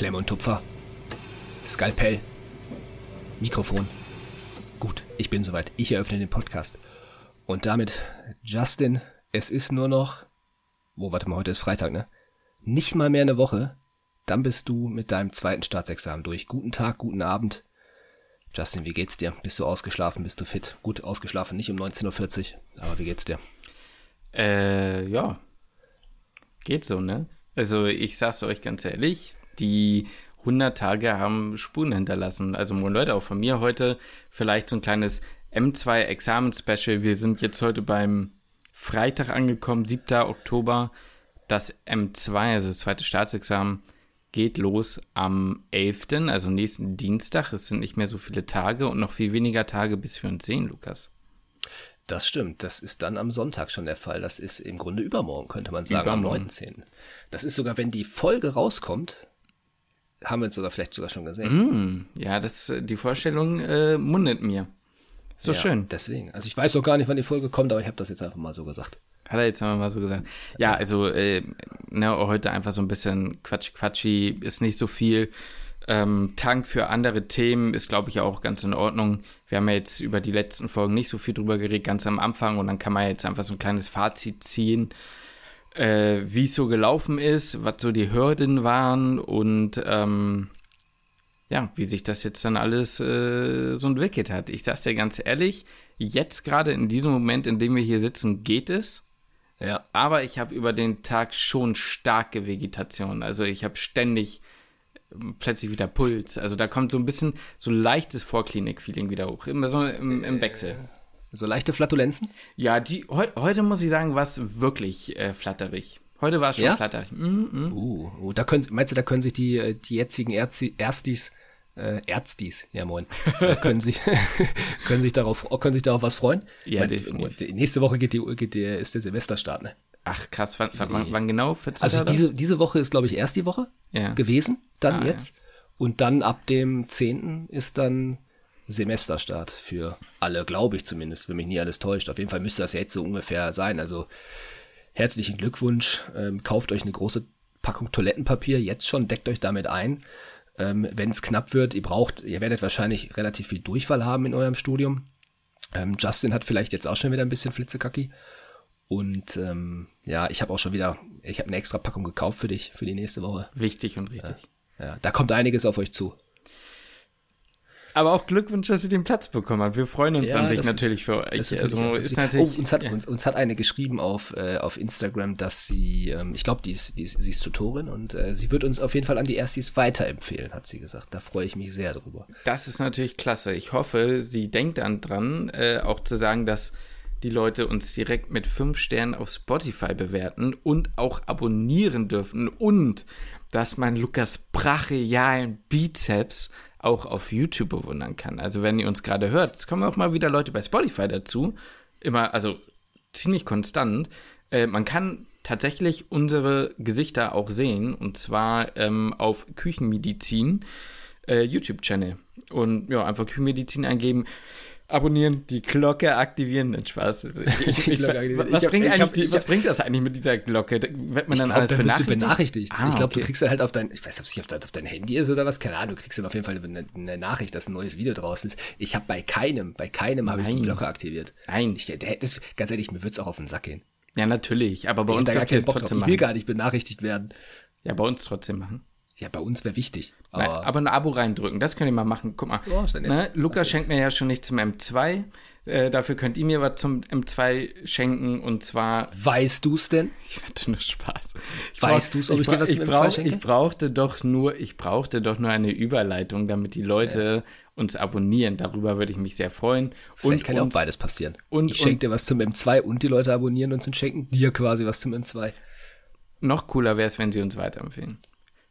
Klemm und Tupfer. Skalpell. Mikrofon. Gut, ich bin soweit. Ich eröffne den Podcast. Und damit, Justin, es ist nur noch. Wo, warte mal, heute ist Freitag, ne? Nicht mal mehr eine Woche. Dann bist du mit deinem zweiten Staatsexamen durch. Guten Tag, guten Abend. Justin, wie geht's dir? Bist du ausgeschlafen? Bist du fit? Gut ausgeschlafen, nicht um 19.40 Uhr, aber wie geht's dir? Äh, ja. Geht so, ne? Also ich sag's euch ganz ehrlich, die 100 Tage haben Spuren hinterlassen. Also moin Leute, auch von mir heute vielleicht so ein kleines M2 Examen-Special. Wir sind jetzt heute beim Freitag angekommen, 7. Oktober. Das M2, also das zweite Staatsexamen, geht los am 11., also nächsten Dienstag. Es sind nicht mehr so viele Tage und noch viel weniger Tage, bis wir uns sehen, Lukas. Das stimmt, das ist dann am Sonntag schon der Fall. Das ist im Grunde übermorgen, könnte man sagen, übermorgen. am 19. Das ist sogar, wenn die Folge rauskommt, haben wir es sogar vielleicht sogar schon gesehen. Mm, ja, das, die Vorstellung äh, mundet mir. So ja, schön. Deswegen. Also ich weiß noch gar nicht, wann die Folge kommt, aber ich habe das jetzt einfach mal so gesagt. Hat er jetzt einfach mal so gesagt. Ja, also äh, ne, heute einfach so ein bisschen Quatsch, Quatschi, ist nicht so viel. Ähm, Tank für andere Themen ist, glaube ich, auch ganz in Ordnung. Wir haben ja jetzt über die letzten Folgen nicht so viel drüber geredet, ganz am Anfang. Und dann kann man jetzt einfach so ein kleines Fazit ziehen, äh, wie es so gelaufen ist, was so die Hürden waren und ähm, ja, wie sich das jetzt dann alles äh, so entwickelt hat. Ich sag's dir ganz ehrlich, jetzt gerade in diesem Moment, in dem wir hier sitzen, geht es. Ja. Aber ich habe über den Tag schon starke Vegetation. Also ich habe ständig plötzlich wieder Puls. Also da kommt so ein bisschen so leichtes Vorklinik-Feeling wieder hoch. Immer so im, im Wechsel. So leichte Flatulenzen? Ja, die heu, heute muss ich sagen, war es wirklich äh, flatterig. Heute war es schon ja? flatterig. Mm, mm. Uh, uh, da können, meinst du, da können sich die, äh, die jetzigen Erzi, Erstis, äh, Ärztis, ja moin, äh, können, sich, können, sich darauf, können sich darauf was freuen? Ja, meine, die, nächste Woche geht die, geht die, ist der Silvesterstart, ne? Ach krass, wann, wann, wann genau? Also diese, diese Woche ist, glaube ich, erst die Woche ja. gewesen, dann ah, jetzt. Ja. Und dann ab dem 10. ist dann Semesterstart für alle, glaube ich zumindest, wenn mich nie alles täuscht. Auf jeden Fall müsste das jetzt so ungefähr sein. Also herzlichen Glückwunsch. Ähm, kauft euch eine große Packung Toilettenpapier jetzt schon, deckt euch damit ein. Ähm, wenn es knapp wird, ihr braucht, ihr werdet wahrscheinlich relativ viel Durchfall haben in eurem Studium. Ähm, Justin hat vielleicht jetzt auch schon wieder ein bisschen Flitzekacki. Und ähm, ja, ich habe auch schon wieder, ich habe eine extra Packung gekauft für dich, für die nächste Woche. Wichtig und richtig. Ja, ja, da kommt einiges auf euch zu. Aber auch Glückwunsch, dass sie den Platz bekommen hat. Wir freuen uns ja, an sich das, natürlich für euch. Ist natürlich, also, ist natürlich, oh, uns, hat, ja. uns, uns, hat eine geschrieben auf, äh, auf Instagram, dass sie, ähm, ich glaube, die ist, die ist, sie ist Tutorin und äh, sie wird uns auf jeden Fall an die Erstis weiterempfehlen, hat sie gesagt. Da freue ich mich sehr drüber. Das ist natürlich klasse. Ich hoffe, sie denkt dann dran, äh, auch zu sagen, dass die Leute uns direkt mit fünf Sternen auf Spotify bewerten und auch abonnieren dürfen und dass man Lukas brachialen Bizeps auch auf YouTube bewundern kann. Also wenn ihr uns gerade hört, es kommen auch mal wieder Leute bei Spotify dazu, immer, also ziemlich konstant. Äh, man kann tatsächlich unsere Gesichter auch sehen und zwar ähm, auf Küchenmedizin äh, YouTube-Channel und ja, einfach Küchenmedizin eingeben abonnieren, die Glocke aktivieren. Den Spaß. Also ich, ich, was, hab, bringt hab, die, was bringt das eigentlich mit dieser Glocke? Wird man dann glaub, alles dann benachrichtigt? Bist du benachrichtigt. Ah, ich glaube, okay. du kriegst dann halt auf dein, ich weiß nicht, ob es auf dein Handy ist oder was, keine Ahnung, du kriegst dann auf jeden Fall eine, eine Nachricht, dass ein neues Video draußen ist. Ich habe bei keinem, bei keinem habe ich die Glocke aktiviert. Nein. Ich, das, ganz ehrlich, mir würde es auch auf den Sack gehen. Ja, natürlich, aber bei ich uns ihr es trotzdem machen. Ich will gar nicht benachrichtigt werden. Ja, bei uns trotzdem machen. Ja, bei uns wäre wichtig. Aber, Nein, aber ein Abo reindrücken, das könnt ihr mal machen. Guck mal. Oh, ne? Lukas schenkt mir ja schon nicht zum M2. Äh, dafür könnt ihr mir was zum M2 schenken und zwar. Weißt du es denn? Ich hatte nur Spaß. Ich weißt du es, ob ich, ich dir was zum brauch, M2 schenke? Ich brauchte doch nur, ich brauchte doch nur eine Überleitung, damit die Leute ja. uns abonnieren. Darüber würde ich mich sehr freuen. Vielleicht und kann ja auch beides passieren. Und, ich schenke dir was zum M2 und die Leute abonnieren uns und schenken dir quasi was zum M2. Noch cooler wäre es, wenn sie uns weiterempfehlen.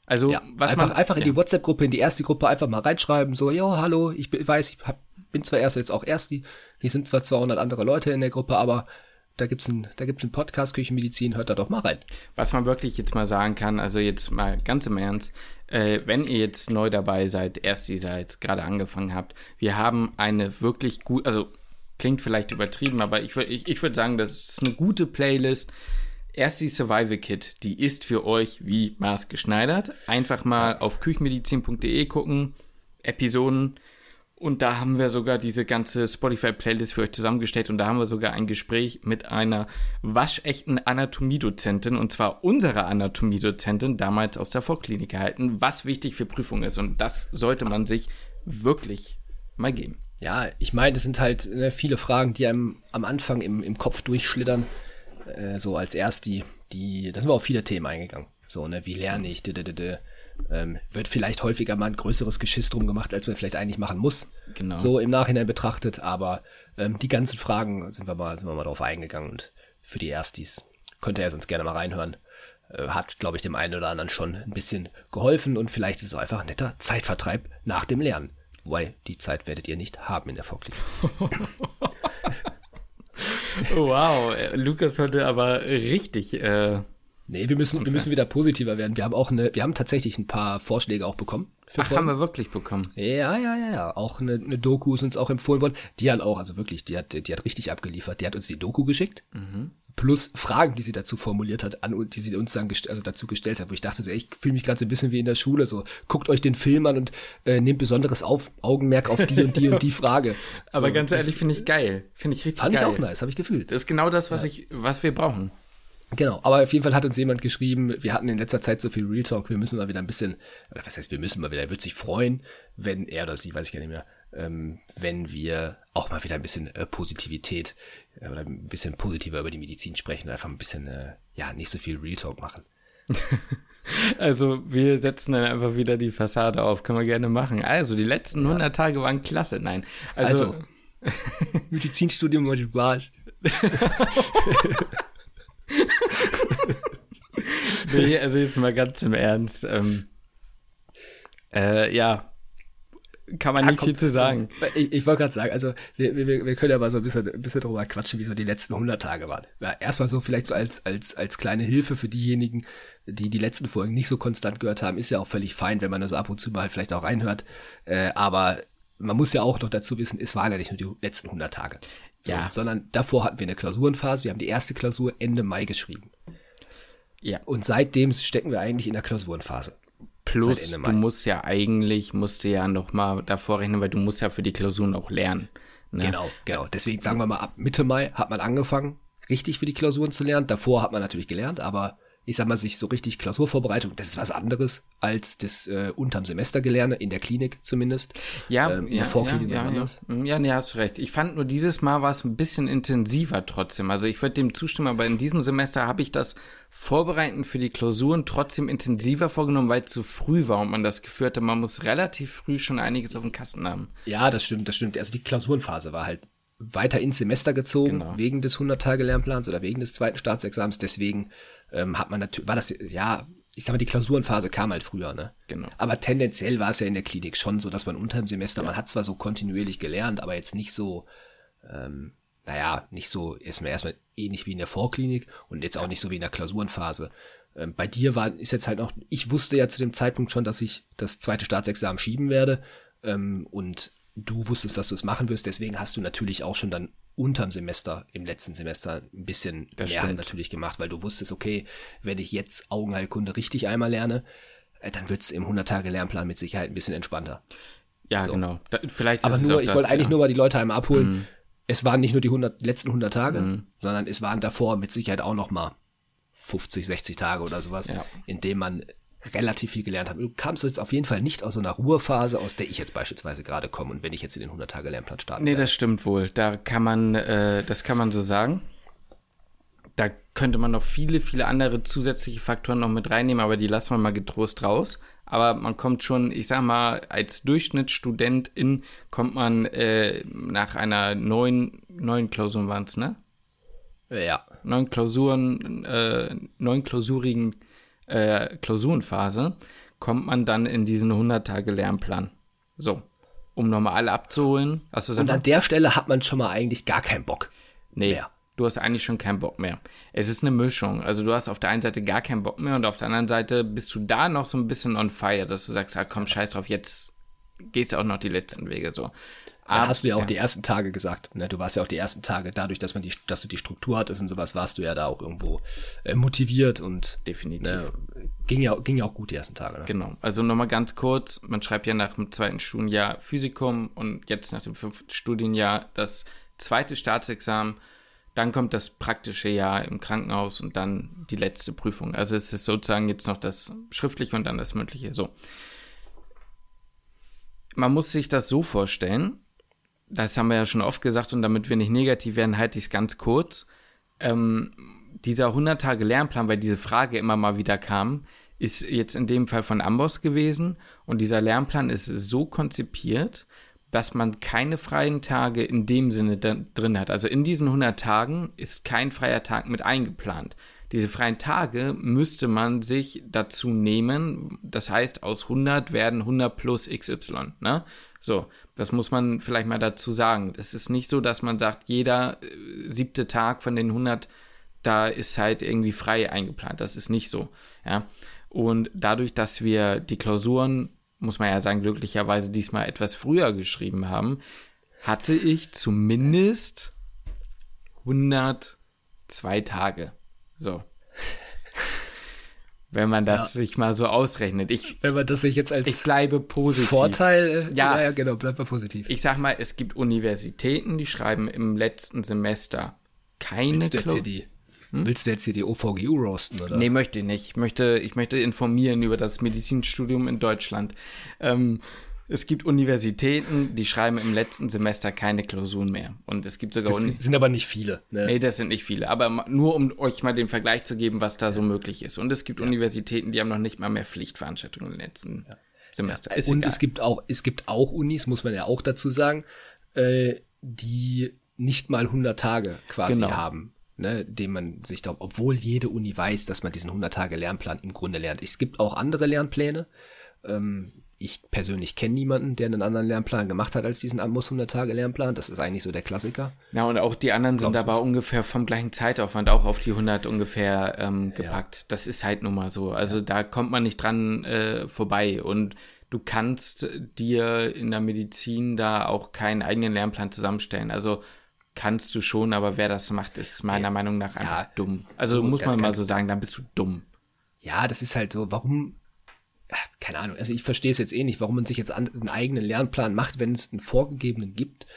Also, ja, was einfach, man, einfach in ja. die WhatsApp-Gruppe, in die erste Gruppe einfach mal reinschreiben, so, jo, hallo, ich weiß, ich hab, bin zwar erst jetzt auch Ersti, hier sind zwar 200 andere Leute in der Gruppe, aber da gibt's ein, da gibt's einen Podcast Küchenmedizin, hört da doch mal rein. Was man wirklich jetzt mal sagen kann, also jetzt mal ganz im Ernst, äh, wenn ihr jetzt neu dabei seid, Ersti seid, gerade angefangen habt, wir haben eine wirklich gut, also klingt vielleicht übertrieben, aber ich würde ich, ich würd sagen, das ist eine gute Playlist Erst die Survival Kit, die ist für euch wie maßgeschneidert. Einfach mal auf küchenmedizin.de gucken, Episoden. Und da haben wir sogar diese ganze Spotify-Playlist für euch zusammengestellt. Und da haben wir sogar ein Gespräch mit einer waschechten Anatomiedozentin, und zwar unserer Anatomiedozentin, damals aus der Vorklinik gehalten, was wichtig für Prüfungen ist. Und das sollte man sich wirklich mal geben. Ja, ich meine, es sind halt ne, viele Fragen, die einem am Anfang im, im Kopf durchschlittern. Äh, so als erst die, die, da sind wir auf viele Themen eingegangen. So, ne, wie lerne ich, d -d -d ähm, wird vielleicht häufiger mal ein größeres Geschiss drum gemacht, als man vielleicht eigentlich machen muss. Genau. So im Nachhinein betrachtet, aber ähm, die ganzen Fragen sind wir mal, sind wir mal drauf eingegangen und für die Erstis könnt ihr ja sonst gerne mal reinhören. Äh, hat, glaube ich, dem einen oder anderen schon ein bisschen geholfen und vielleicht ist es auch einfach ein netter Zeitvertreib nach dem Lernen. Wobei, die Zeit werdet ihr nicht haben in der Vorklinik. wow, Lukas heute aber richtig. Äh, nee, wir müssen, wir müssen wieder positiver werden. Wir haben auch eine, wir haben tatsächlich ein paar Vorschläge auch bekommen. Ach, Folgen. haben wir wirklich bekommen? Ja, ja, ja, ja. Auch eine, eine Doku ist uns auch empfohlen worden. Die hat auch, also wirklich, die hat, die hat richtig abgeliefert. Die hat uns die Doku geschickt. Mhm plus Fragen, die sie dazu formuliert hat, an, die sie uns dann also dazu gestellt hat, wo ich dachte, so, ey, ich fühle mich gerade so ein bisschen wie in der Schule, so guckt euch den Film an und äh, nehmt besonderes auf, Augenmerk auf die und die und die Frage. So, Aber ganz ehrlich, finde ich geil. Finde ich richtig fand geil. Fand ich auch nice, habe ich gefühlt. Das ist genau das, was, ja. ich, was wir brauchen. Genau, aber auf jeden Fall hat uns jemand geschrieben, wir hatten in letzter Zeit so viel Real Talk, wir müssen mal wieder ein bisschen, oder was heißt, wir müssen mal wieder, er wird sich freuen, wenn er oder sie, weiß ich gar nicht mehr, ähm, wenn wir auch mal wieder ein bisschen äh, Positivität äh, oder ein bisschen positiver über die Medizin sprechen, einfach ein bisschen, äh, ja, nicht so viel Real Talk machen. Also wir setzen dann einfach wieder die Fassade auf, können wir gerne machen. Also die letzten ja. 100 Tage waren klasse, nein. Also, also Medizinstudium war Spaß. nee, also jetzt mal ganz im Ernst. Ähm, äh, ja, kann man ja, nicht komm, viel zu sagen. Ich, ich wollte gerade sagen, also wir, wir, wir können ja mal so ein bisschen, ein bisschen drüber quatschen, wie so die letzten 100 Tage waren. Ja, erstmal so vielleicht so als, als, als kleine Hilfe für diejenigen, die die letzten Folgen nicht so konstant gehört haben, ist ja auch völlig fein, wenn man das ab und zu mal vielleicht auch reinhört. Äh, aber man muss ja auch noch dazu wissen, es waren ja nicht nur die letzten 100 Tage. So, ja. Sondern davor hatten wir eine Klausurenphase. Wir haben die erste Klausur Ende Mai geschrieben. Ja. Und seitdem stecken wir eigentlich in der Klausurenphase. Plus, du musst ja eigentlich, musst du ja noch mal davor rechnen, weil du musst ja für die Klausuren auch lernen. Ne? Genau, genau. Deswegen sagen wir mal, ab Mitte Mai hat man angefangen, richtig für die Klausuren zu lernen. Davor hat man natürlich gelernt, aber ich sag mal, sich so richtig Klausurvorbereitung, das ist was anderes als das äh, unterm Semester gelernte, in der Klinik zumindest. Ja, ähm, ja, Vorklinik ja, ja, anders. Ja. ja, nee, hast du recht. Ich fand nur dieses Mal war es ein bisschen intensiver trotzdem. Also ich würde dem zustimmen, aber in diesem Semester habe ich das Vorbereiten für die Klausuren trotzdem intensiver vorgenommen, weil es zu früh war und man das Gefühl hatte, man muss relativ früh schon einiges auf dem Kasten haben. Ja, das stimmt, das stimmt. Also die Klausurenphase war halt weiter ins Semester gezogen, genau. wegen des 100-Tage-Lernplans oder wegen des zweiten Staatsexamens. Deswegen ähm, hat man natürlich, war das, ja, ich sag mal, die Klausurenphase kam halt früher, ne? Genau. Aber tendenziell war es ja in der Klinik schon so, dass man unter dem Semester, ja. man hat zwar so kontinuierlich gelernt, aber jetzt nicht so, ähm, naja, nicht so, erstmal erstmal ähnlich wie in der Vorklinik und jetzt auch nicht so wie in der Klausurenphase. Ähm, bei dir war, ist jetzt halt noch, ich wusste ja zu dem Zeitpunkt schon, dass ich das zweite Staatsexamen schieben werde. Ähm, und du wusstest, dass du es machen wirst, deswegen hast du natürlich auch schon dann unterm Semester, im letzten Semester, ein bisschen das mehr stimmt. natürlich gemacht, weil du wusstest, okay, wenn ich jetzt Augenheilkunde richtig einmal lerne, äh, dann wird es im 100-Tage-Lernplan mit Sicherheit ein bisschen entspannter. Ja, so. genau. Da, vielleicht Aber nur, ich wollte eigentlich ja. nur mal die Leute einmal abholen. Mhm. Es waren nicht nur die 100, letzten 100 Tage, mhm. sondern es waren davor mit Sicherheit auch noch mal 50, 60 Tage oder sowas, ja. in dem man relativ viel gelernt habe. Du kamst jetzt auf jeden Fall nicht aus so einer Ruhephase, aus der ich jetzt beispielsweise gerade komme und wenn ich jetzt in den 100-Tage-Lernplan starte. Nee, das stimmt wohl. Da kann man, äh, das kann man so sagen. Da könnte man noch viele, viele andere zusätzliche Faktoren noch mit reinnehmen, aber die lassen wir mal getrost raus. Aber man kommt schon, ich sag mal, als Durchschnittsstudentin kommt man äh, nach einer neuen, neuen Klausuren waren es, ne? Ja. Neun Klausuren, äh, neun klausurigen äh, Klausurenphase kommt man dann in diesen 100-Tage-Lernplan. So, um nochmal abzuholen. Du Und an der Stelle hat man schon mal eigentlich gar keinen Bock. Nee. Mehr. Du hast eigentlich schon keinen Bock mehr. Es ist eine Mischung. Also du hast auf der einen Seite gar keinen Bock mehr und auf der anderen Seite bist du da noch so ein bisschen on fire, dass du sagst, ah, komm, scheiß drauf, jetzt gehst du auch noch die letzten Wege so. Aber, hast du ja auch ja. die ersten Tage gesagt. Ne? Du warst ja auch die ersten Tage, dadurch, dass man die, dass du die Struktur hattest und sowas, warst du ja da auch irgendwo äh, motiviert und definitiv. Ne, ging, ja, ging ja auch gut die ersten Tage. Ne? Genau. Also nochmal ganz kurz, man schreibt ja nach dem zweiten Studienjahr Physikum und jetzt nach dem fünften Studienjahr das zweite Staatsexamen. Dann kommt das praktische Jahr im Krankenhaus und dann die letzte Prüfung. Also es ist sozusagen jetzt noch das schriftliche und dann das mündliche. So. Man muss sich das so vorstellen, das haben wir ja schon oft gesagt und damit wir nicht negativ werden, halte ich es ganz kurz. Ähm, dieser 100 Tage Lernplan, weil diese Frage immer mal wieder kam, ist jetzt in dem Fall von Amboss gewesen und dieser Lernplan ist so konzipiert, dass man keine freien Tage in dem Sinne drin hat. Also in diesen 100 Tagen ist kein freier Tag mit eingeplant. Diese freien Tage müsste man sich dazu nehmen. Das heißt, aus 100 werden 100 plus XY. Ne? So, das muss man vielleicht mal dazu sagen. Es ist nicht so, dass man sagt, jeder äh, siebte Tag von den 100, da ist halt irgendwie frei eingeplant. Das ist nicht so. Ja? Und dadurch, dass wir die Klausuren muss man ja sagen, glücklicherweise diesmal etwas früher geschrieben haben, hatte ich zumindest 102 Tage. So. Wenn man das ja. sich mal so ausrechnet. Ich, Wenn man das sich jetzt als ich bleibe positiv. Vorteil, ja, ja, genau, bleibt mal positiv. Ich sag mal, es gibt Universitäten, die schreiben im letzten Semester keine Willst du jetzt hier die hm? Willst du jetzt hier die OVGU roasten, oder? Nee, möchte ich nicht. Ich möchte, ich möchte informieren über das Medizinstudium in Deutschland. Ähm, es gibt Universitäten, die schreiben im letzten Semester keine Klausuren mehr. Und es gibt sogar. Das sind aber nicht viele. Ne? Nee, das sind nicht viele. Aber nur um euch mal den Vergleich zu geben, was da so möglich ist. Und es gibt ja. Universitäten, die haben noch nicht mal mehr Pflichtveranstaltungen im letzten ja. Semester. Ja. Und es gibt, auch, es gibt auch Unis, muss man ja auch dazu sagen, äh, die nicht mal 100 Tage quasi genau. haben ne, dem man sich da, obwohl jede Uni weiß, dass man diesen 100-Tage-Lernplan im Grunde lernt. Es gibt auch andere Lernpläne. Ähm, ich persönlich kenne niemanden, der einen anderen Lernplan gemacht hat als diesen Amos 100-Tage-Lernplan. Das ist eigentlich so der Klassiker. Ja, und auch die anderen sind aber ungefähr vom gleichen Zeitaufwand auch auf die 100 ungefähr ähm, gepackt. Ja. Das ist halt nun mal so. Also ja. da kommt man nicht dran äh, vorbei. Und du kannst dir in der Medizin da auch keinen eigenen Lernplan zusammenstellen. Also kannst du schon, aber wer das macht, ist meiner ja. Meinung nach einfach dumm. Also so, muss man mal so sagen, dann bist du dumm. Ja, das ist halt so, warum, keine Ahnung, also ich verstehe es jetzt eh nicht, warum man sich jetzt einen eigenen Lernplan macht, wenn es einen vorgegebenen gibt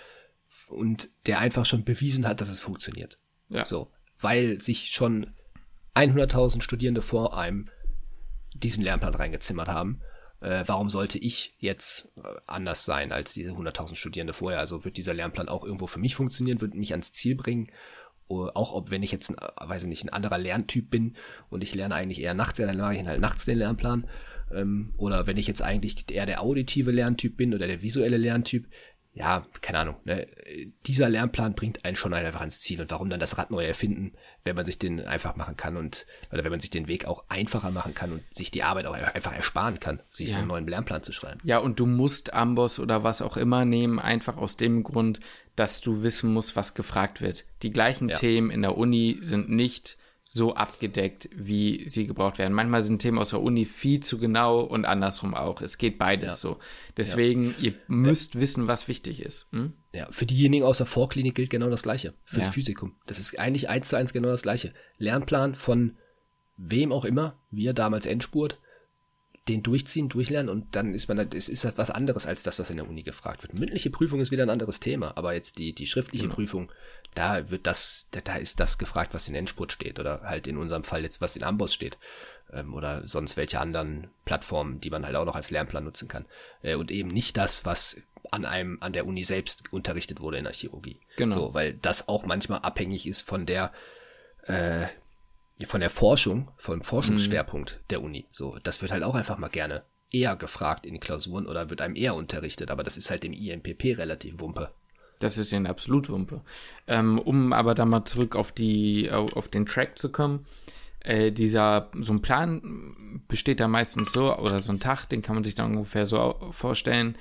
und der einfach schon bewiesen hat, dass es funktioniert. Ja. So, weil sich schon 100.000 Studierende vor einem diesen Lernplan reingezimmert haben äh, warum sollte ich jetzt äh, anders sein als diese 100.000 Studierende vorher? Also wird dieser Lernplan auch irgendwo für mich funktionieren, wird mich ans Ziel bringen? auch ob wenn ich jetzt, ein, äh, weiß ich nicht, ein anderer Lerntyp bin und ich lerne eigentlich eher nachts, dann mache ich halt nachts den Lernplan. Ähm, oder wenn ich jetzt eigentlich eher der auditive Lerntyp bin oder der visuelle Lerntyp, ja, keine Ahnung, ne? dieser Lernplan bringt einen schon einfach ans Ziel. Und warum dann das Rad neu erfinden, wenn man sich den einfach machen kann und, oder wenn man sich den Weg auch einfacher machen kann und sich die Arbeit auch einfach ersparen kann, sich ja. so einen neuen Lernplan zu schreiben. Ja, und du musst Amboss oder was auch immer nehmen, einfach aus dem Grund, dass du wissen musst, was gefragt wird. Die gleichen ja. Themen in der Uni sind nicht so abgedeckt, wie sie gebraucht werden. Manchmal sind Themen aus der Uni viel zu genau und andersrum auch. Es geht beides ja. so. Deswegen, ja. ihr müsst ja. wissen, was wichtig ist. Hm? Ja, für diejenigen aus der Vorklinik gilt genau das Gleiche. Fürs Physikum. Das ist eigentlich eins zu eins genau das Gleiche. Lernplan von wem auch immer, wir damals Endspurt, den durchziehen, durchlernen und dann ist man, es ist halt was anderes als das, was in der Uni gefragt wird. Mündliche Prüfung ist wieder ein anderes Thema, aber jetzt die, die schriftliche genau. Prüfung, da wird das, da ist das gefragt, was in Endspurt steht oder halt in unserem Fall jetzt, was in Amboss steht ähm, oder sonst welche anderen Plattformen, die man halt auch noch als Lernplan nutzen kann äh, und eben nicht das, was an einem, an der Uni selbst unterrichtet wurde in der Chirurgie. Genau. So, weil das auch manchmal abhängig ist von der, äh, von der Forschung, vom Forschungsschwerpunkt mhm. der Uni. So, das wird halt auch einfach mal gerne eher gefragt in Klausuren oder wird einem eher unterrichtet, aber das ist halt im IMPP relativ Wumpe. Das ist ja absolut Wumpe. Ähm, um aber da mal zurück auf die, auf den Track zu kommen, äh, dieser, so ein Plan besteht da meistens so, oder so ein Tag, den kann man sich dann ungefähr so vorstellen.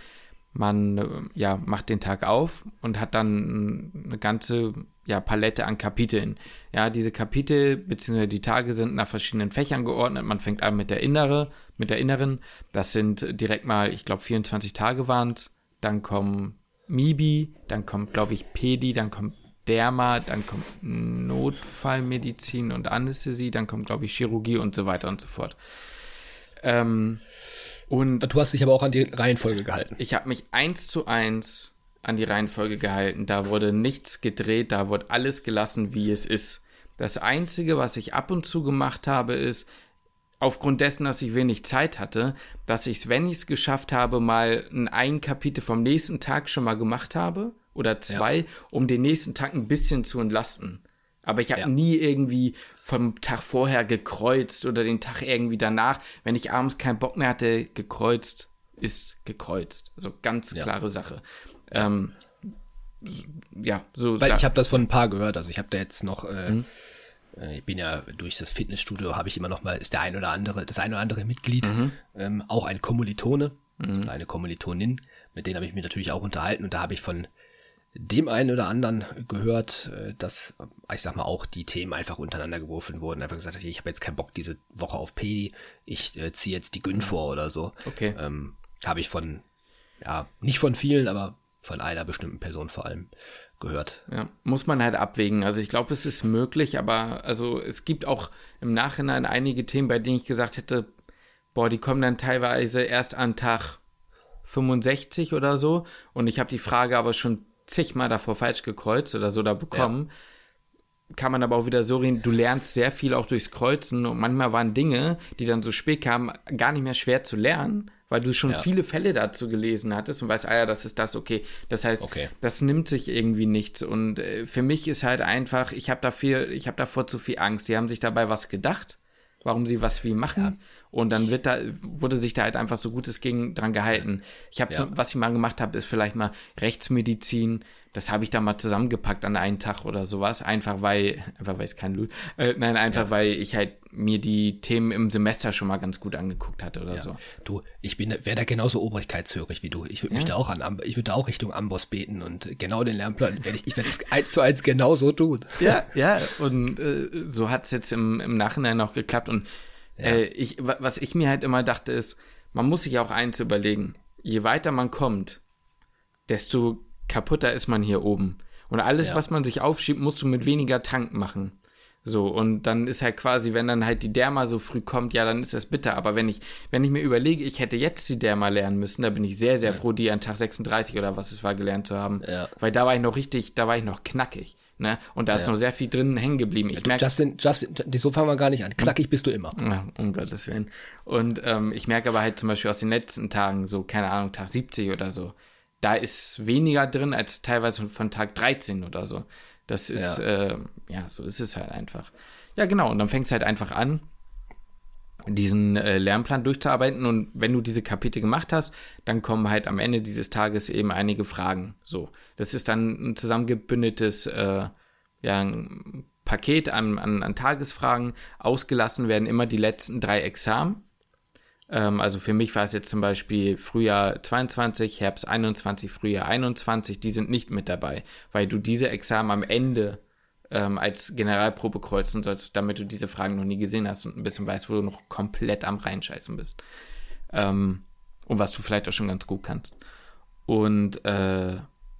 Man äh, ja, macht den Tag auf und hat dann eine ganze ja, Palette an Kapiteln. Ja, diese Kapitel bzw. die Tage sind nach verschiedenen Fächern geordnet. Man fängt an mit der innere, mit der inneren. Das sind direkt mal, ich glaube, 24 Tage waren es. Dann kommen Mibi, dann kommt, glaube ich, Pedi, dann kommt Derma, dann kommt Notfallmedizin und Anästhesie, dann kommt, glaube ich, Chirurgie und so weiter und so fort. Ähm, und du hast dich aber auch an die Reihenfolge gehalten. Ich habe mich eins zu eins an die Reihenfolge gehalten. Da wurde nichts gedreht, da wurde alles gelassen, wie es ist. Das Einzige, was ich ab und zu gemacht habe, ist, aufgrund dessen, dass ich wenig Zeit hatte, dass ich es, wenn ich es geschafft habe, mal ein, ein Kapitel vom nächsten Tag schon mal gemacht habe oder zwei, ja. um den nächsten Tag ein bisschen zu entlasten. Aber ich habe ja. nie irgendwie vom Tag vorher gekreuzt oder den Tag irgendwie danach, wenn ich abends keinen Bock mehr hatte, gekreuzt ist gekreuzt. Also ganz klare ja. Sache. Ähm, ja, so. Weil da ich habe das von ein paar gehört. Also ich habe da jetzt noch äh, mhm. Äh, ich bin ja durch das Fitnessstudio, habe ich immer noch mal, ist der ein oder andere, das ein oder andere Mitglied, mhm. ähm, auch ein Kommilitone, mhm. eine Kommilitonin, mit denen habe ich mich natürlich auch unterhalten und da habe ich von dem einen oder anderen gehört, äh, dass, ich sag mal, auch die Themen einfach untereinander geworfen wurden. Einfach gesagt, ich habe jetzt keinen Bock diese Woche auf Pedi, ich äh, ziehe jetzt die Gün mhm. vor oder so. Okay. Ähm, habe ich von, ja, nicht von vielen, aber von einer bestimmten Person vor allem gehört. Ja, muss man halt abwägen. Also ich glaube, es ist möglich, aber also es gibt auch im Nachhinein einige Themen, bei denen ich gesagt hätte, boah, die kommen dann teilweise erst an Tag 65 oder so und ich habe die Frage aber schon zigmal davor falsch gekreuzt oder so da bekommen. Ja kann man aber auch wieder so reden, du lernst sehr viel auch durchs Kreuzen und manchmal waren Dinge, die dann so spät kamen, gar nicht mehr schwer zu lernen, weil du schon ja. viele Fälle dazu gelesen hattest und weißt, ah ja, das ist das, okay. Das heißt, okay. das nimmt sich irgendwie nichts. Und äh, für mich ist halt einfach, ich habe dafür, ich habe davor zu viel Angst. Die haben sich dabei was gedacht, warum sie was wie machen. Ja. Und dann wird da, wurde sich da halt einfach so gut es ging dran gehalten. Ich habe, ja. was ich mal gemacht habe, ist vielleicht mal Rechtsmedizin, das habe ich da mal zusammengepackt an einen Tag oder sowas, einfach weil, einfach weil es kein Lul, äh, nein, einfach ja. weil ich halt mir die Themen im Semester schon mal ganz gut angeguckt hatte oder ja. so. Du, ich bin, wäre da genauso obrigkeitshörig wie du. Ich würde mich ja. da auch an, ich würde auch Richtung Amboss beten und genau den Lernplan werde ich, ich werde es eins zu eins genauso tun. Ja, ja, und äh, so hat es jetzt im, im Nachhinein auch geklappt und äh, ich, was ich mir halt immer dachte ist, man muss sich auch eins überlegen. Je weiter man kommt, desto kaputter ist man hier oben. Und alles, ja. was man sich aufschiebt, musst du mit weniger Tank machen. So, und dann ist halt quasi, wenn dann halt die Derma so früh kommt, ja, dann ist das bitter. Aber wenn ich, wenn ich mir überlege, ich hätte jetzt die Derma lernen müssen, da bin ich sehr, sehr ja. froh, die an Tag 36 oder was es war, gelernt zu haben. Ja. Weil da war ich noch richtig, da war ich noch knackig. Ne? Und da ist noch sehr viel drin hängen geblieben. Ich merke, Justin, Justin, so fangen wir gar nicht an. Knackig bist du immer. Ja, um Gottes Willen. Und ähm, ich merke aber halt zum Beispiel aus den letzten Tagen, so, keine Ahnung, Tag 70 oder so, da ist weniger drin als teilweise von Tag 13 oder so. Das ist, ja, äh, ja so ist es halt einfach. Ja, genau. Und dann fängst du halt einfach an, diesen äh, Lernplan durchzuarbeiten. Und wenn du diese Kapitel gemacht hast, dann kommen halt am Ende dieses Tages eben einige Fragen. So, das ist dann ein zusammengebündetes äh, ja, ein Paket an, an, an Tagesfragen. Ausgelassen werden immer die letzten drei Examen. Ähm, also für mich war es jetzt zum Beispiel Frühjahr 22, Herbst 21, Frühjahr 21, die sind nicht mit dabei, weil du diese Examen am Ende ähm, als Generalprobe kreuzen sollst, damit du diese Fragen noch nie gesehen hast und ein bisschen weißt, wo du noch komplett am Reinscheißen bist. Ähm, und was du vielleicht auch schon ganz gut kannst. Und äh,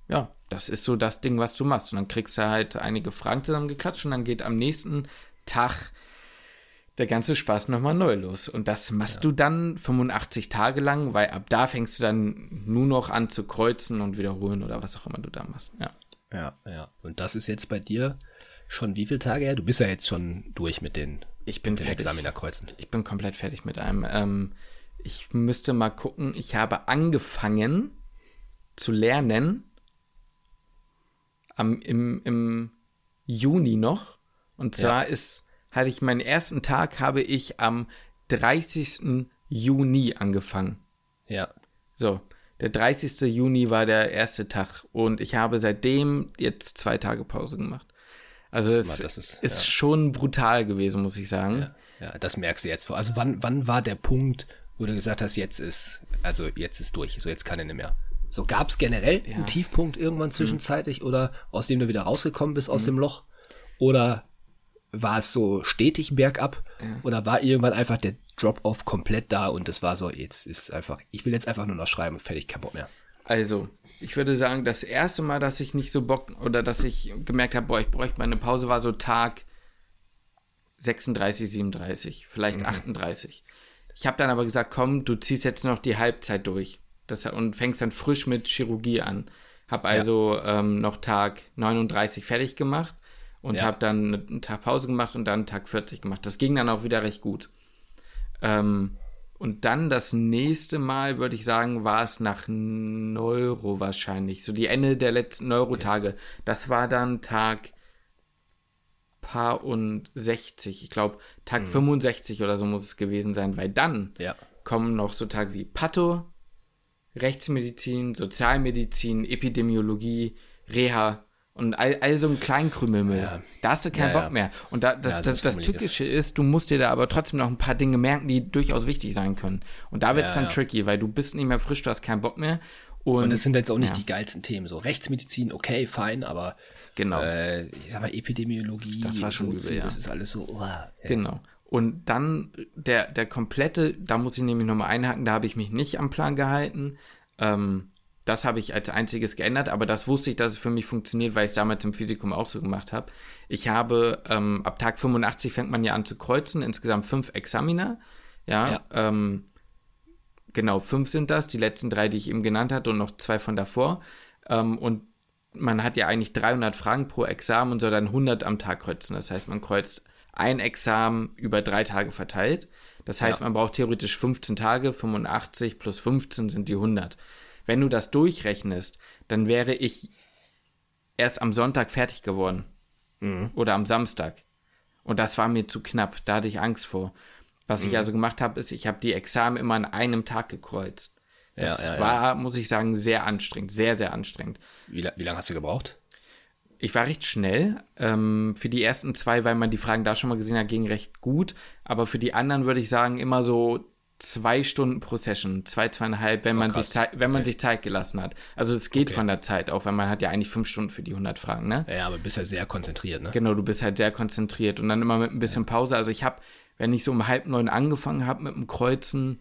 ja, das ist so das Ding, was du machst. Und dann kriegst du halt einige Fragen zusammengeklatscht und dann geht am nächsten Tag der ganze Spaß nochmal neu los. Und das machst ja. du dann 85 Tage lang, weil ab da fängst du dann nur noch an zu kreuzen und wiederholen oder was auch immer du da machst. Ja. Ja, ja. Und das ist jetzt bei dir schon wie viele Tage her? Du bist ja jetzt schon durch mit den, ich bin den fertig. Examinerkreuzen. Ich bin komplett fertig mit einem. Ähm, ich müsste mal gucken. Ich habe angefangen zu lernen am, im, im Juni noch. Und zwar ja. ist hatte ich meinen ersten Tag, habe ich am 30. Juni angefangen. Ja. So, der 30. Juni war der erste Tag und ich habe seitdem jetzt zwei Tage Pause gemacht. Also es das ist, ist ja. schon brutal gewesen, muss ich sagen. Ja, ja, das merkst du jetzt. Also wann, wann war der Punkt, wo du gesagt hast, jetzt ist, also jetzt ist durch, so jetzt kann er nicht mehr. So gab es generell ja. einen Tiefpunkt irgendwann mhm. zwischenzeitlich mhm. oder aus dem du wieder rausgekommen bist aus mhm. dem Loch? Oder war es so stetig bergab ja. oder war irgendwann einfach der Drop-off komplett da und es war so, jetzt ist einfach, ich will jetzt einfach nur noch schreiben und fertig, kein Bock mehr. Also, ich würde sagen, das erste Mal, dass ich nicht so Bock oder dass ich gemerkt habe, boah, ich bräuchte mal eine Pause, war so Tag 36, 37, vielleicht mhm. 38. Ich habe dann aber gesagt, komm, du ziehst jetzt noch die Halbzeit durch das, und fängst dann frisch mit Chirurgie an. Habe also ja. ähm, noch Tag 39 fertig gemacht und ja. habe dann einen Tag Pause gemacht und dann Tag 40 gemacht. Das ging dann auch wieder recht gut. Ähm, und dann das nächste Mal, würde ich sagen, war es nach Neuro wahrscheinlich. So die Ende der letzten Neurotage. Okay. Das war dann Tag Paar und 60. Ich glaube, Tag mhm. 65 oder so muss es gewesen sein, weil dann ja. kommen noch so Tage wie Patho, Rechtsmedizin, Sozialmedizin, Epidemiologie, Reha und all, all so ein Kleinkrümelmüll. Ja. Da hast du keinen ja, Bock mehr. Und da, das, ja, das, das, das Tückische ist, du musst dir da aber trotzdem noch ein paar Dinge merken, die durchaus wichtig sein können. Und da wird es dann tricky, weil du bist nicht mehr frisch, du hast keinen Bock mehr. Und, und das sind jetzt auch nicht die geilsten Themen. So Rechtsmedizin, okay, fein, aber genau. Äh, ich sag mal, Epidemiologie, das war schon übel, das ist alles so. Oh, Genau. Und dann der, der komplette, da muss ich nämlich nochmal einhaken, da habe ich mich nicht am Plan gehalten. Ähm, das habe ich als einziges geändert, aber das wusste ich, dass es für mich funktioniert, weil ich es damals im Physikum auch so gemacht habe. Ich habe, ähm, ab Tag 85 fängt man ja an zu kreuzen, insgesamt fünf Examiner. Ja, ja. Ähm, genau, fünf sind das, die letzten drei, die ich eben genannt hatte und noch zwei von davor. Ähm, und man hat ja eigentlich 300 Fragen pro Examen und soll dann 100 am Tag kreuzen. Das heißt, man kreuzt ein Examen über drei Tage verteilt. Das heißt, ja. man braucht theoretisch 15 Tage, 85 plus 15 sind die 100. Wenn du das durchrechnest, dann wäre ich erst am Sonntag fertig geworden. Mhm. Oder am Samstag. Und das war mir zu knapp. Da hatte ich Angst vor. Was mhm. ich also gemacht habe, ist, ich habe die Examen immer an einem Tag gekreuzt. Das ja, ja, war, ja. muss ich sagen, sehr anstrengend. Sehr, sehr anstrengend. Wie, wie lange hast du gebraucht? Ich war recht schnell. Ähm, für die ersten zwei, weil man die Fragen da schon mal gesehen hat, ging recht gut. Aber für die anderen würde ich sagen, immer so zwei Stunden pro Session, zwei, zweieinhalb, wenn, oh, man, sich Zeit, wenn man sich Zeit gelassen hat. Also es geht okay. von der Zeit auch, weil man hat ja eigentlich fünf Stunden für die 100 Fragen, ne? Ja, aber du bist ja sehr konzentriert, ne? Genau, du bist halt sehr konzentriert und dann immer mit ein bisschen ja. Pause. Also ich habe, wenn ich so um halb neun angefangen habe mit dem Kreuzen,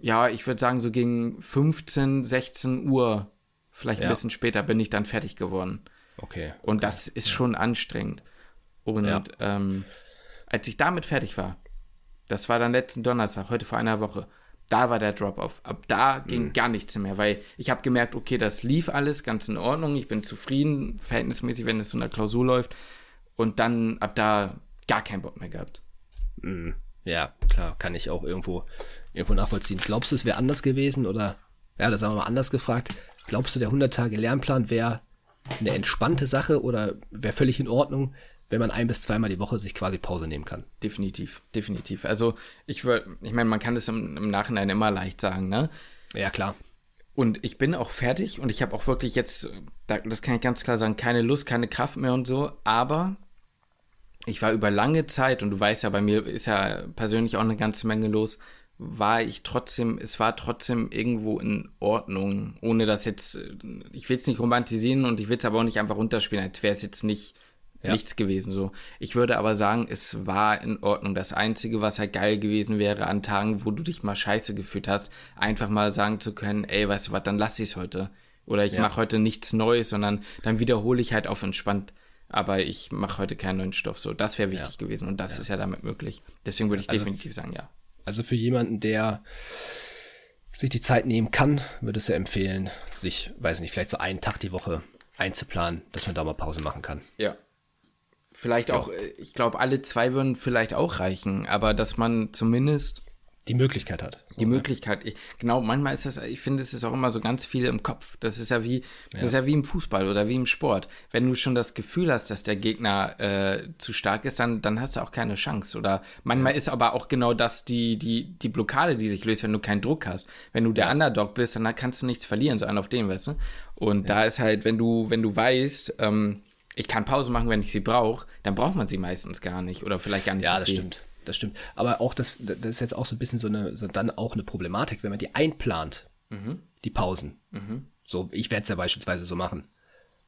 ja, ich würde sagen so gegen 15, 16 Uhr, vielleicht ein ja. bisschen später, bin ich dann fertig geworden. Okay. Und das ist schon anstrengend. Und ja. ähm, als ich damit fertig war, das war dann letzten Donnerstag, heute vor einer Woche, da war der Drop-off. Ab da ging mhm. gar nichts mehr, weil ich habe gemerkt, okay, das lief alles ganz in Ordnung, ich bin zufrieden, verhältnismäßig, wenn es so in der Klausur läuft. Und dann ab da gar keinen Bock mehr gehabt. Mhm. Ja, klar, kann ich auch irgendwo, irgendwo nachvollziehen. Glaubst du, es wäre anders gewesen oder, ja, das haben wir mal anders gefragt. Glaubst du, der 100-Tage-Lernplan wäre eine entspannte Sache oder wäre völlig in Ordnung, wenn man ein bis zweimal die Woche sich quasi Pause nehmen kann. Definitiv, definitiv. Also ich würde, ich meine, man kann das im, im, Nachhinein immer leicht sagen, ne? Ja, klar. Und ich bin auch fertig und ich habe auch wirklich jetzt, das kann ich ganz klar sagen, keine Lust, keine Kraft mehr und so, aber ich war über lange Zeit, und du weißt ja, bei mir ist ja persönlich auch eine ganze Menge los, war ich trotzdem, es war trotzdem irgendwo in Ordnung, ohne dass jetzt, ich will es nicht romantisieren und ich will es aber auch nicht einfach runterspielen, als wäre es jetzt nicht ja. nichts gewesen so. Ich würde aber sagen, es war in Ordnung. Das Einzige, was halt geil gewesen wäre an Tagen, wo du dich mal scheiße gefühlt hast, einfach mal sagen zu können, ey, weißt du was, dann lass ich es heute. Oder ich ja. mache heute nichts Neues, sondern dann wiederhole ich halt auf entspannt. Aber ich mache heute keinen neuen Stoff. So, das wäre wichtig ja. gewesen und das ist ja damit möglich. Deswegen würde ich also definitiv sagen, ja. Also für jemanden, der sich die Zeit nehmen kann, würde es ja empfehlen, sich, weiß nicht, vielleicht so einen Tag die Woche einzuplanen, dass man da mal Pause machen kann. Ja. Vielleicht auch, äh, ich glaube, alle zwei würden vielleicht auch reichen, aber dass man zumindest die Möglichkeit hat. So, die? Möglichkeit. Ich, genau, manchmal ist das, ich finde, es ist auch immer so ganz viel im Kopf. Das ist ja wie, ja. das ist ja wie im Fußball oder wie im Sport. Wenn du schon das Gefühl hast, dass der Gegner äh, zu stark ist, dann, dann hast du auch keine Chance. Oder manchmal ja. ist aber auch genau das die, die, die Blockade, die sich löst, wenn du keinen Druck hast. Wenn du der. Underdog bist, dann kannst du nichts verlieren, so einen auf dem, weißt du? Und da ist halt, wenn du, wenn du weißt, ähm, ich kann Pause machen, wenn ich sie brauche, dann braucht man sie meistens gar nicht oder vielleicht gar nicht ja, so viel. Das stimmt das stimmt. Aber auch das, das ist jetzt auch so ein bisschen so eine, so dann auch eine Problematik, wenn man die einplant, mhm. die Pausen. Mhm. So, ich werde es ja beispielsweise so machen.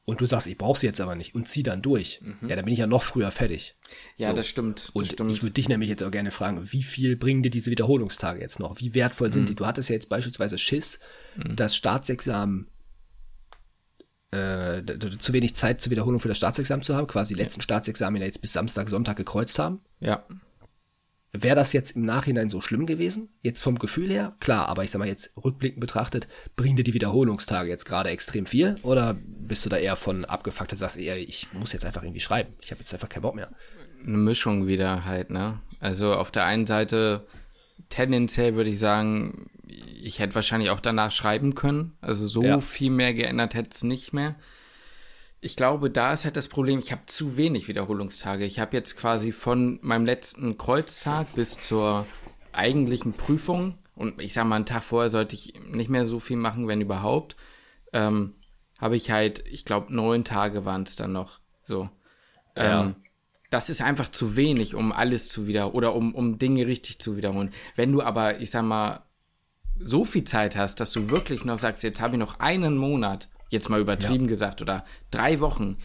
Und du sagst, ich brauche sie jetzt aber nicht und zieh dann durch. Mhm. Ja, dann bin ich ja noch früher fertig. Ja, so. das stimmt. Das und stimmt. ich würde dich nämlich jetzt auch gerne fragen, wie viel bringen dir diese Wiederholungstage jetzt noch? Wie wertvoll sind mhm. die? Du hattest ja jetzt beispielsweise Schiss, mhm. das Staatsexamen äh, zu wenig Zeit zur Wiederholung für das Staatsexamen zu haben, quasi die letzten Staatsexamen jetzt bis Samstag, Sonntag gekreuzt haben. Ja. Wäre das jetzt im Nachhinein so schlimm gewesen? Jetzt vom Gefühl her? Klar, aber ich sag mal jetzt rückblickend betrachtet, bringen dir die Wiederholungstage jetzt gerade extrem viel? Oder bist du da eher von abgefuckt und sagst eher, ich muss jetzt einfach irgendwie schreiben? Ich habe jetzt einfach keinen Bock mehr. Eine Mischung wieder halt, ne? Also auf der einen Seite tendenziell würde ich sagen, ich hätte wahrscheinlich auch danach schreiben können. Also so ja. viel mehr geändert hätte es nicht mehr. Ich glaube, da ist halt das Problem, ich habe zu wenig Wiederholungstage. Ich habe jetzt quasi von meinem letzten Kreuztag bis zur eigentlichen Prüfung, und ich sage mal, einen Tag vorher sollte ich nicht mehr so viel machen, wenn überhaupt, ähm, habe ich halt, ich glaube, neun Tage waren es dann noch. So. Ja. Ähm, das ist einfach zu wenig, um alles zu wieder oder um, um Dinge richtig zu wiederholen. Wenn du aber, ich sag mal, so viel Zeit hast, dass du wirklich noch sagst, jetzt habe ich noch einen Monat, jetzt mal übertrieben ja. gesagt, oder drei Wochen,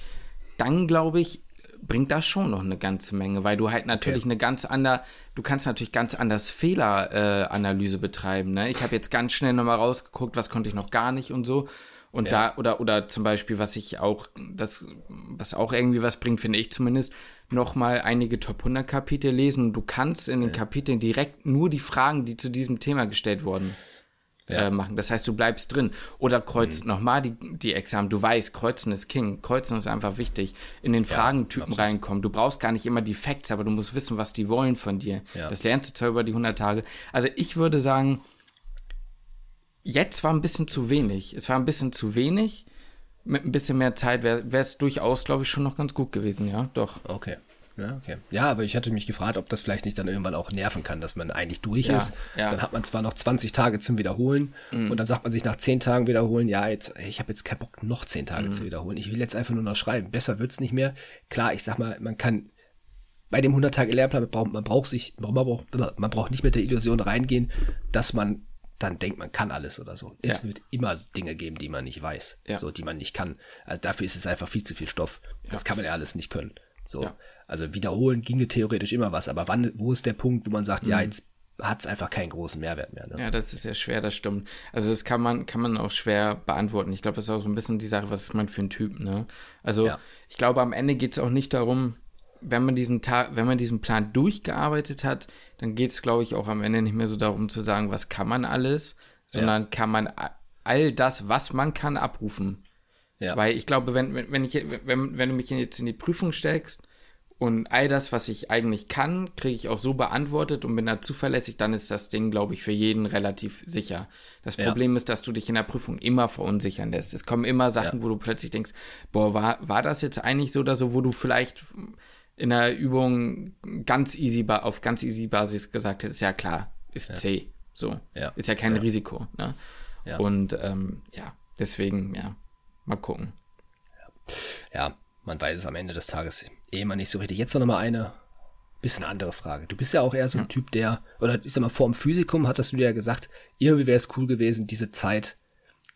dann glaube ich, bringt das schon noch eine ganze Menge, weil du halt natürlich okay. eine ganz andere, du kannst natürlich ganz anders Fehleranalyse äh, betreiben. Ne? Ich habe jetzt ganz schnell nochmal rausgeguckt, was konnte ich noch gar nicht und so. Und ja. da, oder, oder zum Beispiel, was ich auch, das, was auch irgendwie was bringt, finde ich zumindest, nochmal einige Top 100 Kapitel lesen und du kannst in den ja. Kapiteln direkt nur die Fragen, die zu diesem Thema gestellt wurden, ja. äh, machen. Das heißt, du bleibst drin. Oder kreuzt mhm. nochmal die, die Examen. Du weißt, Kreuzen ist King. Kreuzen ist einfach wichtig. In den Fragentypen ja, reinkommen. Du brauchst gar nicht immer die Facts, aber du musst wissen, was die wollen von dir. Das lernst du zwar über die 100 Tage. Also ich würde sagen, jetzt war ein bisschen zu wenig. Es war ein bisschen zu wenig. Mit ein bisschen mehr Zeit wäre es durchaus, glaube ich, schon noch ganz gut gewesen, ja, doch. Okay. Ja, okay. Ja, aber ich hatte mich gefragt, ob das vielleicht nicht dann irgendwann auch nerven kann, dass man eigentlich durch ja, ist. Ja. Dann hat man zwar noch 20 Tage zum Wiederholen mhm. und dann sagt man sich nach 10 Tagen wiederholen, ja, jetzt, ich habe jetzt keinen Bock, noch 10 Tage mhm. zu wiederholen. Ich will jetzt einfach nur noch schreiben. Besser wird es nicht mehr. Klar, ich sag mal, man kann bei dem 100-Tage-Lehrplan, man braucht sich, man braucht, man braucht nicht mit der Illusion reingehen, dass man dann denkt, man kann alles oder so. Es ja. wird immer Dinge geben, die man nicht weiß, ja. so die man nicht kann. Also dafür ist es einfach viel zu viel Stoff. Ja. Das kann man ja alles nicht können. So, also wiederholen ginge theoretisch immer was, aber wann, wo ist der Punkt, wo man sagt, mhm. ja, jetzt hat es einfach keinen großen Mehrwert mehr. Ne? Ja, das ist ja schwer, das stimmt. Also das kann man, kann man auch schwer beantworten. Ich glaube, das ist auch so ein bisschen die Sache, was ist man für ein Typ, ne? Also ich glaube, am Ende geht es auch nicht darum, wenn man diesen Tag, wenn man diesen Plan durchgearbeitet hat, dann geht es, glaube ich, auch am Ende nicht mehr so darum zu sagen, was kann man alles, sondern ja. kann man all das, was man kann, abrufen. Ja. Weil ich glaube, wenn, wenn, ich, wenn, wenn du mich jetzt in die Prüfung steckst und all das, was ich eigentlich kann, kriege ich auch so beantwortet und bin da zuverlässig, dann ist das Ding, glaube ich, für jeden relativ sicher. Das Problem ja. ist, dass du dich in der Prüfung immer verunsichern lässt. Es kommen immer Sachen, ja. wo du plötzlich denkst, boah, war, war das jetzt eigentlich so oder so, wo du vielleicht in der Übung ganz easy auf ganz easy Basis gesagt hätte, ist ja klar, ist ja. C. So. Ja. Ist ja kein ja. Risiko. Ne? Und ähm, ja, deswegen, ja, mal gucken. Ja. man weiß es am Ende des Tages eh immer nicht so richtig. Jetzt noch mal eine bisschen andere Frage. Du bist ja auch eher so ein Typ, der, oder ich sag mal, vor dem Physikum hattest du dir ja gesagt, irgendwie wäre es cool gewesen, diese Zeit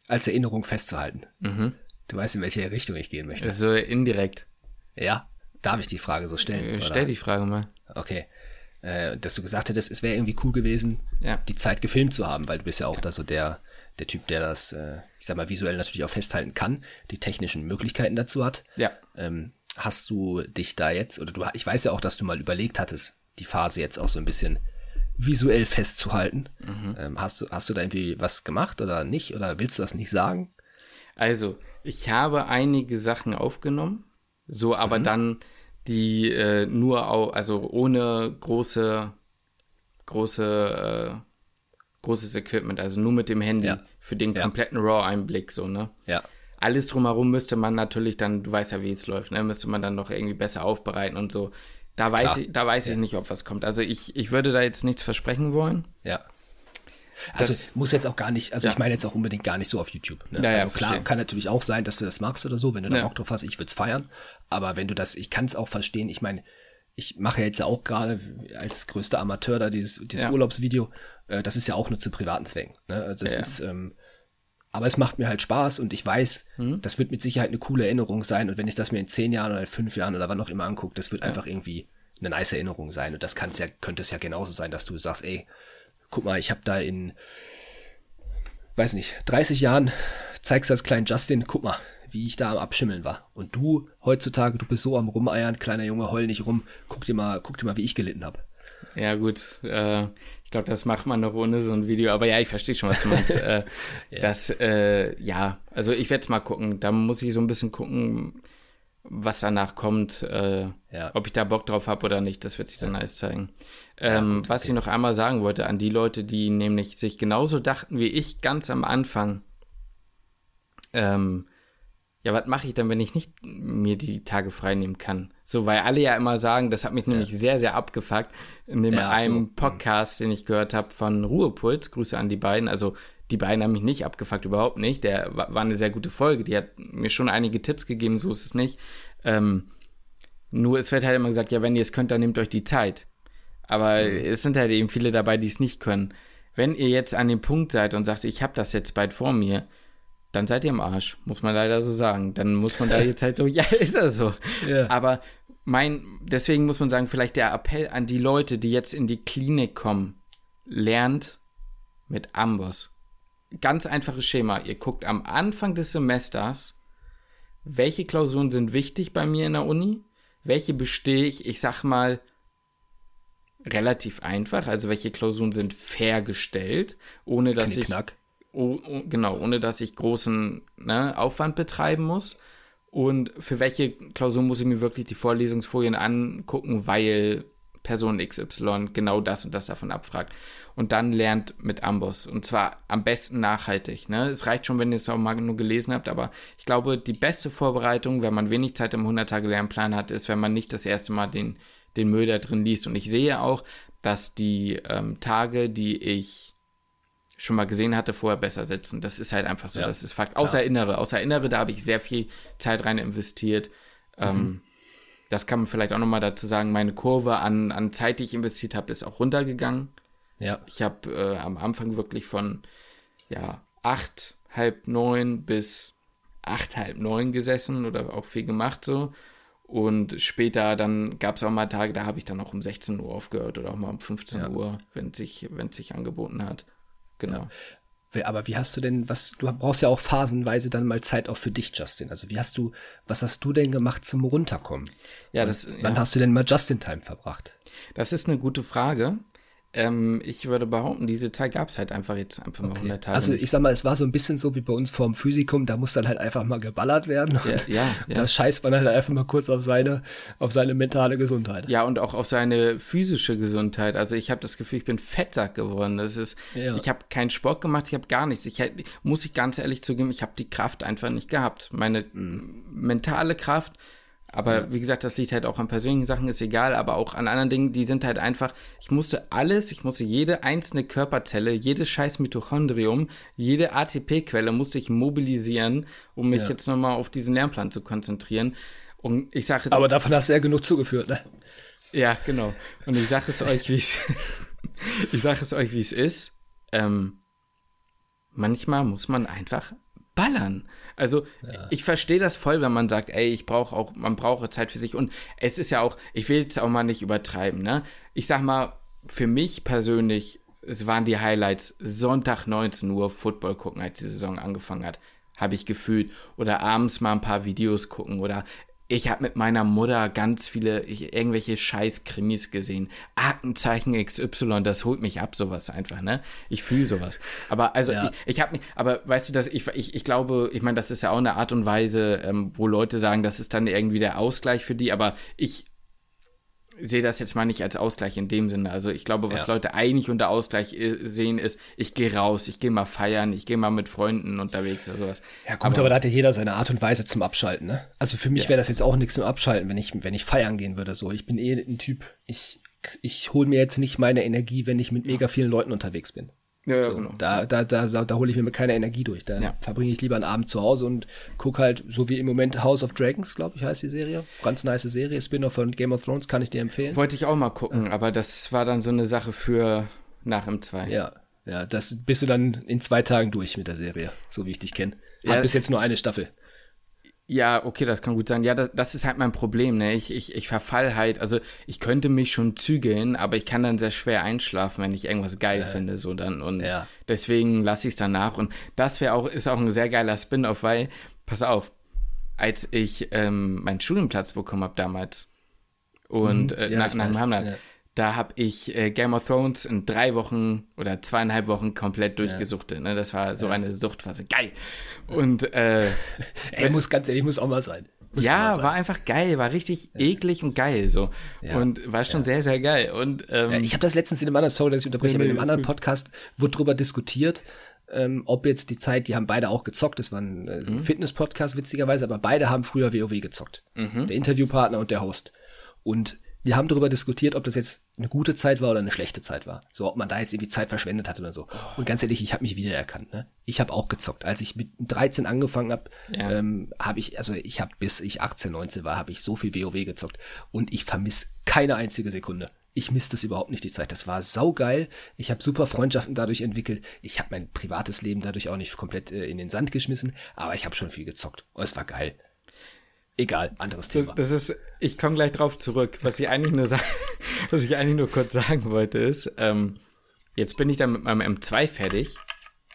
als Erinnerung festzuhalten. Mhm. Du weißt, in welche Richtung ich gehen möchte. So indirekt. Ja, Darf ich die Frage so stellen? Äh, stell die Frage mal. Okay. Äh, dass du gesagt hättest, es wäre irgendwie cool gewesen, ja. die Zeit gefilmt zu haben, weil du bist ja auch ja. da so der, der Typ, der das, äh, ich sag mal, visuell natürlich auch festhalten kann, die technischen Möglichkeiten dazu hat. Ja. Ähm, hast du dich da jetzt, oder du, ich weiß ja auch, dass du mal überlegt hattest, die Phase jetzt auch so ein bisschen visuell festzuhalten. Mhm. Ähm, hast, du, hast du da irgendwie was gemacht oder nicht? Oder willst du das nicht sagen? Also, ich habe einige Sachen aufgenommen so, aber mhm. dann die äh, nur auch, also ohne große, große, äh, großes Equipment, also nur mit dem Handy ja. für den kompletten ja. RAW-Einblick, so, ne? Ja. Alles drumherum müsste man natürlich dann, du weißt ja, wie es läuft, ne? Müsste man dann noch irgendwie besser aufbereiten und so. Da weiß ich, da weiß ich nicht, ob was kommt. Also ich, ich würde da jetzt nichts versprechen wollen. Ja. Also es muss jetzt auch gar nicht, also ja. ich meine jetzt auch unbedingt gar nicht so auf YouTube. Ne? Ja, also klar, verstehe. kann natürlich auch sein, dass du das magst oder so, wenn du da Bock drauf hast, ich würde es feiern. Aber wenn du das, ich kann es auch verstehen, ich meine, ich mache ja jetzt auch gerade als größter Amateur da dieses, dieses Urlaubsvideo, äh, das ist ja auch nur zu privaten Zwecken. Ne? Also es ist, ähm, aber es macht mir halt Spaß und ich weiß, mhm. das wird mit Sicherheit eine coole Erinnerung sein. Und wenn ich das mir in zehn Jahren oder in fünf Jahren oder wann auch immer angucke, das wird einfach irgendwie eine nice Erinnerung sein. Und das kann's ja, könnte es ja genauso sein, dass du sagst, ey, guck mal, ich habe da in, weiß nicht, 30 Jahren, zeigst du als kleinen Justin, guck mal, wie ich da am Abschimmeln war. Und du heutzutage, du bist so am Rumeiern, kleiner Junge, heul nicht rum, guck dir mal, guck dir mal, wie ich gelitten habe. Ja, gut. Äh, ich glaube, das macht man noch ohne so ein Video. Aber ja, ich verstehe schon, was du meinst. äh, ja. Das, äh, ja, also ich werde es mal gucken. Da muss ich so ein bisschen gucken, was danach kommt. Äh, ja. Ob ich da Bock drauf habe oder nicht, das wird sich dann ja. alles zeigen. Ähm, gut, was okay. ich noch einmal sagen wollte an die Leute, die nämlich sich genauso dachten wie ich ganz am Anfang. Ähm, ja, was mache ich dann, wenn ich nicht mir die Tage frei nehmen kann? So, weil alle ja immer sagen, das hat mich nämlich ja. sehr, sehr abgefuckt. In dem ja, einem so. Podcast, den ich gehört habe von Ruhepuls, Grüße an die beiden. Also, die beiden haben mich nicht abgefuckt, überhaupt nicht. Der war, eine sehr gute Folge. Die hat mir schon einige Tipps gegeben, so ist es nicht. Ähm, nur es wird halt immer gesagt, ja, wenn ihr es könnt, dann nehmt euch die Zeit. Aber mhm. es sind halt eben viele dabei, die es nicht können. Wenn ihr jetzt an dem Punkt seid und sagt, ich habe das jetzt bald vor mir, dann seid ihr im Arsch, muss man leider so sagen. Dann muss man da jetzt halt so, ja, ist er so. Ja. Aber mein, deswegen muss man sagen, vielleicht der Appell an die Leute, die jetzt in die Klinik kommen, lernt mit Amboss. Ganz einfaches Schema. Ihr guckt am Anfang des Semesters, welche Klausuren sind wichtig bei mir in der Uni, welche bestehe ich, ich sag mal, relativ einfach, also welche Klausuren sind fair gestellt, ohne dass Knick, ich knack oh, oh, genau, ohne dass ich großen ne, Aufwand betreiben muss. Und für welche Klausur muss ich mir wirklich die Vorlesungsfolien angucken, weil Person XY genau das und das davon abfragt. Und dann lernt mit Amboss. Und zwar am besten nachhaltig. Ne? Es reicht schon, wenn ihr es auch mal nur gelesen habt, aber ich glaube, die beste Vorbereitung, wenn man wenig Zeit im 100-Tage-Lernplan hat, ist, wenn man nicht das erste Mal den, den Müll da drin liest. Und ich sehe auch, dass die ähm, Tage, die ich schon mal gesehen hatte, vorher besser setzen. Das ist halt einfach so, ja, das ist Fakt. Klar. Außer Innere. Außer Innere, da habe ich sehr viel Zeit rein investiert. Mhm. Ähm, das kann man vielleicht auch nochmal dazu sagen. Meine Kurve an, an Zeit, die ich investiert habe, ist auch runtergegangen. Ja. Ich habe äh, am Anfang wirklich von ja, acht, halb neun bis acht, halb neun gesessen oder auch viel gemacht so. Und später dann gab es auch mal Tage, da habe ich dann auch um 16 Uhr aufgehört oder auch mal um 15 ja. Uhr, wenn es sich, sich angeboten hat. Genau. Ja. Aber wie hast du denn, was, du brauchst ja auch phasenweise dann mal Zeit auch für dich, Justin. Also wie hast du, was hast du denn gemacht zum Runterkommen? Ja, das. Wann ja. hast du denn mal Justin-Time verbracht? Das ist eine gute Frage. Ähm, ich würde behaupten, diese Zeit gab es halt einfach jetzt einfach mal okay. 100 Tage. Also ich sag mal, es war so ein bisschen so wie bei uns vorm Physikum, da muss dann halt einfach mal geballert werden. Ja, ja, ja. Da scheißt man halt einfach mal kurz auf seine, auf seine mentale Gesundheit. Ja, und auch auf seine physische Gesundheit. Also ich habe das Gefühl, ich bin Fettsack geworden. Das ist, ja. ich habe keinen Sport gemacht, ich habe gar nichts. Ich muss ich ganz ehrlich zugeben, ich habe die Kraft einfach nicht gehabt. Meine mhm. mentale Kraft aber wie gesagt, das liegt halt auch an persönlichen Sachen, ist egal, aber auch an anderen Dingen, die sind halt einfach, ich musste alles, ich musste jede einzelne Körperzelle, jedes scheiß Mitochondrium, jede ATP-Quelle musste ich mobilisieren, um mich ja. jetzt nochmal auf diesen Lernplan zu konzentrieren. Und ich sage. Aber davon hast du ja genug zugeführt, ne? Ja, genau. Und ich sage es euch, wie es, ich sage es euch, wie es ist. Ähm, manchmal muss man einfach ballern. Also ja. ich verstehe das voll, wenn man sagt, ey, ich brauche auch, man brauche Zeit für sich. Und es ist ja auch, ich will es auch mal nicht übertreiben, ne? Ich sag mal, für mich persönlich, es waren die Highlights Sonntag 19 Uhr Football gucken, als die Saison angefangen hat habe ich gefühlt. Oder abends mal ein paar Videos gucken oder ich habe mit meiner Mutter ganz viele ich, irgendwelche Scheiß-Krimis gesehen. Aktenzeichen XY, das holt mich ab, sowas einfach, ne? Ich fühle sowas. Aber also ja. ich, ich habe mich, aber weißt du, dass ich, ich, ich glaube, ich meine, das ist ja auch eine Art und Weise, ähm, wo Leute sagen, das ist dann irgendwie der Ausgleich für die, aber ich sehe das jetzt mal nicht als Ausgleich in dem Sinne. Also ich glaube, was ja. Leute eigentlich unter Ausgleich äh, sehen, ist, ich gehe raus, ich gehe mal feiern, ich gehe mal mit Freunden unterwegs oder sowas. Ja gut, aber, aber da hat ja jeder seine Art und Weise zum Abschalten, ne? Also für mich ja. wäre das jetzt auch nichts zum Abschalten, wenn ich, wenn ich feiern gehen würde. So, ich bin eh ein Typ, ich, ich hole mir jetzt nicht meine Energie, wenn ich mit mega vielen Leuten unterwegs bin. Ja, so, genau. Da, da, da, da hole ich mir keine Energie durch. Da ja. verbringe ich lieber einen Abend zu Hause und gucke halt, so wie im Moment House of Dragons, glaube ich, heißt die Serie. Ganz nice Serie. Spin-off von Game of Thrones kann ich dir empfehlen. Wollte ich auch mal gucken, ja. aber das war dann so eine Sache für nach im 2. Ja, ja, das bist du dann in zwei Tagen durch mit der Serie, so wie ich dich kenne. Hat ja, bis jetzt nur eine Staffel. Ja, okay, das kann gut sein. Ja, das, das ist halt mein Problem, ne? Ich, ich, ich verfall halt, also ich könnte mich schon zügeln, aber ich kann dann sehr schwer einschlafen, wenn ich irgendwas geil äh, finde, so dann. Und ja. deswegen lasse ich es danach. Und das wäre auch, ist auch ein sehr geiler Spin-off, weil, pass auf, als ich ähm, meinen Studienplatz bekommen habe damals und mhm, äh, ja, nach, nach dem Hamlet, ja. Da habe ich äh, Game of Thrones in drei Wochen oder zweieinhalb Wochen komplett durchgesuchtet. Ja. Ne? Das war so eine Suchtphase. Geil. Und äh, Ey, muss ganz ehrlich, muss auch mal sein. Muss ja, war einfach geil, war richtig ja. eklig und geil so. Ja. Und war schon ja. sehr, sehr geil. Und, ähm, ich habe das letztens in einem anderen, sorry, dass ich unterbreche, nee, aber in einem anderen gut. Podcast wurde drüber diskutiert, ähm, ob jetzt die Zeit, die haben beide auch gezockt, das war ein äh, mhm. Fitness-Podcast witzigerweise, aber beide haben früher WoW gezockt. Mhm. Der Interviewpartner und der Host. Und wir haben darüber diskutiert, ob das jetzt eine gute Zeit war oder eine schlechte Zeit war. So, ob man da jetzt irgendwie Zeit verschwendet hat oder so. Und ganz ehrlich, ich habe mich wiedererkannt. Ne? Ich habe auch gezockt. Als ich mit 13 angefangen habe, ja. ähm, habe ich, also ich habe bis ich 18, 19 war, habe ich so viel WoW gezockt. Und ich vermisse keine einzige Sekunde. Ich misse das überhaupt nicht, die Zeit. Das war saugeil. Ich habe super Freundschaften dadurch entwickelt. Ich habe mein privates Leben dadurch auch nicht komplett äh, in den Sand geschmissen, aber ich habe schon viel gezockt. Und es war geil. Egal, anderes Thema. Das, das ist, ich komme gleich drauf zurück. Was ich eigentlich nur was ich eigentlich nur kurz sagen wollte, ist, ähm, jetzt bin ich dann mit meinem M2 fertig,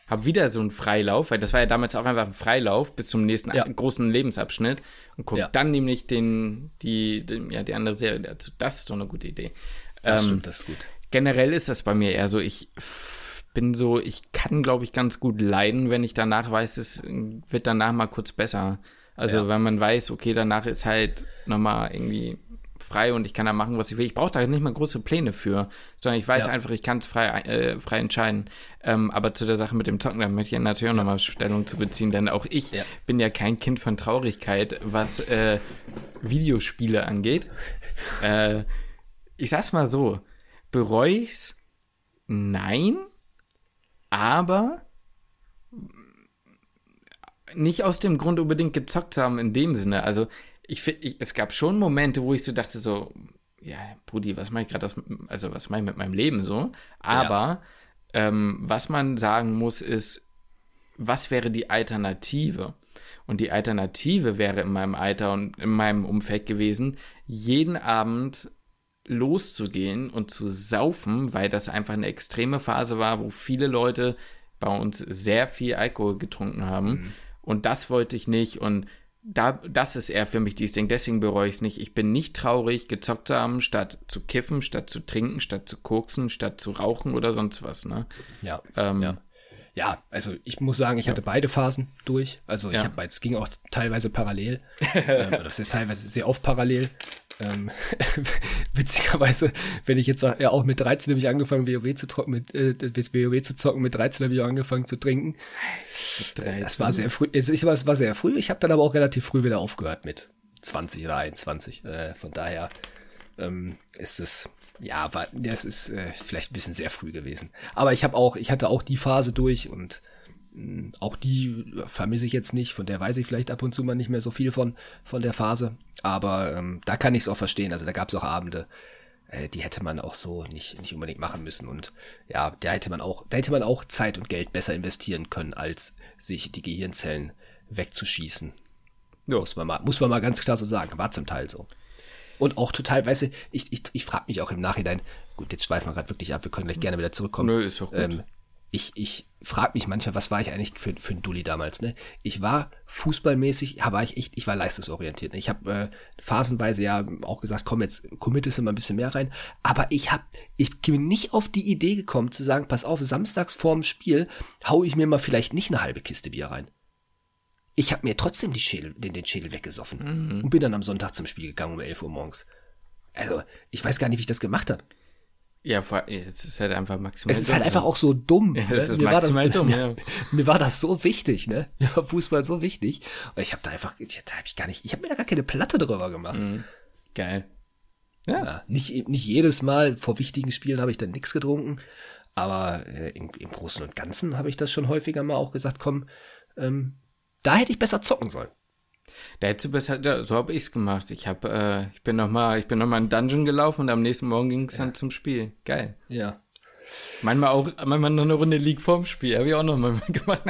habe wieder so einen Freilauf, weil das war ja damals auch einfach ein Freilauf bis zum nächsten ja. großen Lebensabschnitt und guck ja. dann nämlich den, die, den, ja, die andere Serie dazu. Das ist doch eine gute Idee. Das ähm, stimmt, das ist gut. Generell ist das bei mir eher so, ich bin so, ich kann, glaube ich, ganz gut leiden, wenn ich danach weiß, es wird danach mal kurz besser. Also ja. wenn man weiß, okay, danach ist halt nochmal irgendwie frei und ich kann da machen, was ich will. Ich brauche da nicht mal große Pläne für, sondern ich weiß ja. einfach, ich kann es frei, äh, frei entscheiden. Ähm, aber zu der Sache mit dem Zocken, da möchte ich natürlich auch nochmal Stellung zu beziehen, denn auch ich ja. bin ja kein Kind von Traurigkeit, was äh, Videospiele angeht. äh, ich sag's mal so, bereue ich's? Nein, aber nicht aus dem Grund unbedingt gezockt haben in dem Sinne. Also ich finde, es gab schon Momente, wo ich so dachte so, ja, Brudi, was mache ich gerade also was mache ich mit meinem Leben so? Aber ja. ähm, was man sagen muss, ist, was wäre die Alternative? Und die Alternative wäre in meinem Alter und in meinem Umfeld gewesen, jeden Abend loszugehen und zu saufen, weil das einfach eine extreme Phase war, wo viele Leute bei uns sehr viel Alkohol getrunken haben. Mhm. Und das wollte ich nicht. Und da, das ist eher für mich dieses Ding. Deswegen bereue ich es nicht. Ich bin nicht traurig, gezockt zu haben, statt zu kiffen, statt zu trinken, statt zu koksen, statt zu rauchen oder sonst was. Ne? Ja. Ähm, ja. Ja, also ich muss sagen, ich hatte beide Phasen durch. Also ich ja. habe, es ging auch teilweise parallel. ähm, das ist teilweise sehr oft parallel. Ähm, witzigerweise, wenn ich jetzt sage, ja, auch mit 13 habe ich angefangen, WoW zu, trocken, mit, äh, WoW zu zocken, mit 13 habe ich auch angefangen zu trinken. Das war sehr früh. Es, es war sehr früh. Ich habe dann aber auch relativ früh wieder aufgehört mit 20 oder 21. Äh, von daher ähm, ist es, ja, war, das ist äh, vielleicht ein bisschen sehr früh gewesen. Aber ich habe auch, ich hatte auch die Phase durch und auch die vermisse ich jetzt nicht, von der weiß ich vielleicht ab und zu mal nicht mehr so viel von, von der Phase. Aber ähm, da kann ich es auch verstehen. Also da gab es auch Abende, äh, die hätte man auch so nicht, nicht unbedingt machen müssen. Und ja, da hätte man auch, da hätte man auch Zeit und Geld besser investieren können, als sich die Gehirnzellen wegzuschießen. Ja. Muss man mal, muss man mal ganz klar so sagen. War zum Teil so. Und auch total, weißt du, ich, ich, ich frage mich auch im Nachhinein, gut, jetzt schweifen wir gerade wirklich ab, wir können gleich gerne wieder zurückkommen. Nö, ist doch gut. Ähm, ich, ich frage mich manchmal, was war ich eigentlich für, für ein Dulli damals, ne? Ich war fußballmäßig, ja, war ich echt, ich war leistungsorientiert. Ne? Ich habe äh, phasenweise ja auch gesagt, komm, jetzt committest du mal ein bisschen mehr rein. Aber ich habe, ich bin nicht auf die Idee gekommen zu sagen, pass auf, samstags vorm Spiel hau ich mir mal vielleicht nicht eine halbe Kiste Bier rein. Ich habe mir trotzdem die Schädel, den, den Schädel weggesoffen mhm. und bin dann am Sonntag zum Spiel gegangen um 11 Uhr morgens. Also, ich weiß gar nicht, wie ich das gemacht habe. Ja, es ist halt einfach maximal Es ist halt dumm, einfach auch so dumm. Ja, ne? ist mir maximal war das, dumm, mir, ja. mir war das so wichtig, ne? Mir war Fußball so wichtig. Und ich habe da einfach, da habe ich gar nicht, ich habe mir da gar keine Platte drüber gemacht. Mhm. Geil. Ja. ja. nicht, nicht jedes Mal vor wichtigen Spielen habe ich dann nichts getrunken. Aber äh, im, im Großen und Ganzen habe ich das schon häufiger mal auch gesagt, komm, ähm, da hätte ich besser zocken sollen. Da hättest du besser, ja, so habe ich es gemacht. Ich habe, äh, ich bin nochmal, ich bin nochmal in Dungeon gelaufen und am nächsten Morgen ging es ja. dann zum Spiel. Geil. Ja. Manchmal auch, manchmal noch eine Runde League vorm Spiel, habe ich auch nochmal gemacht.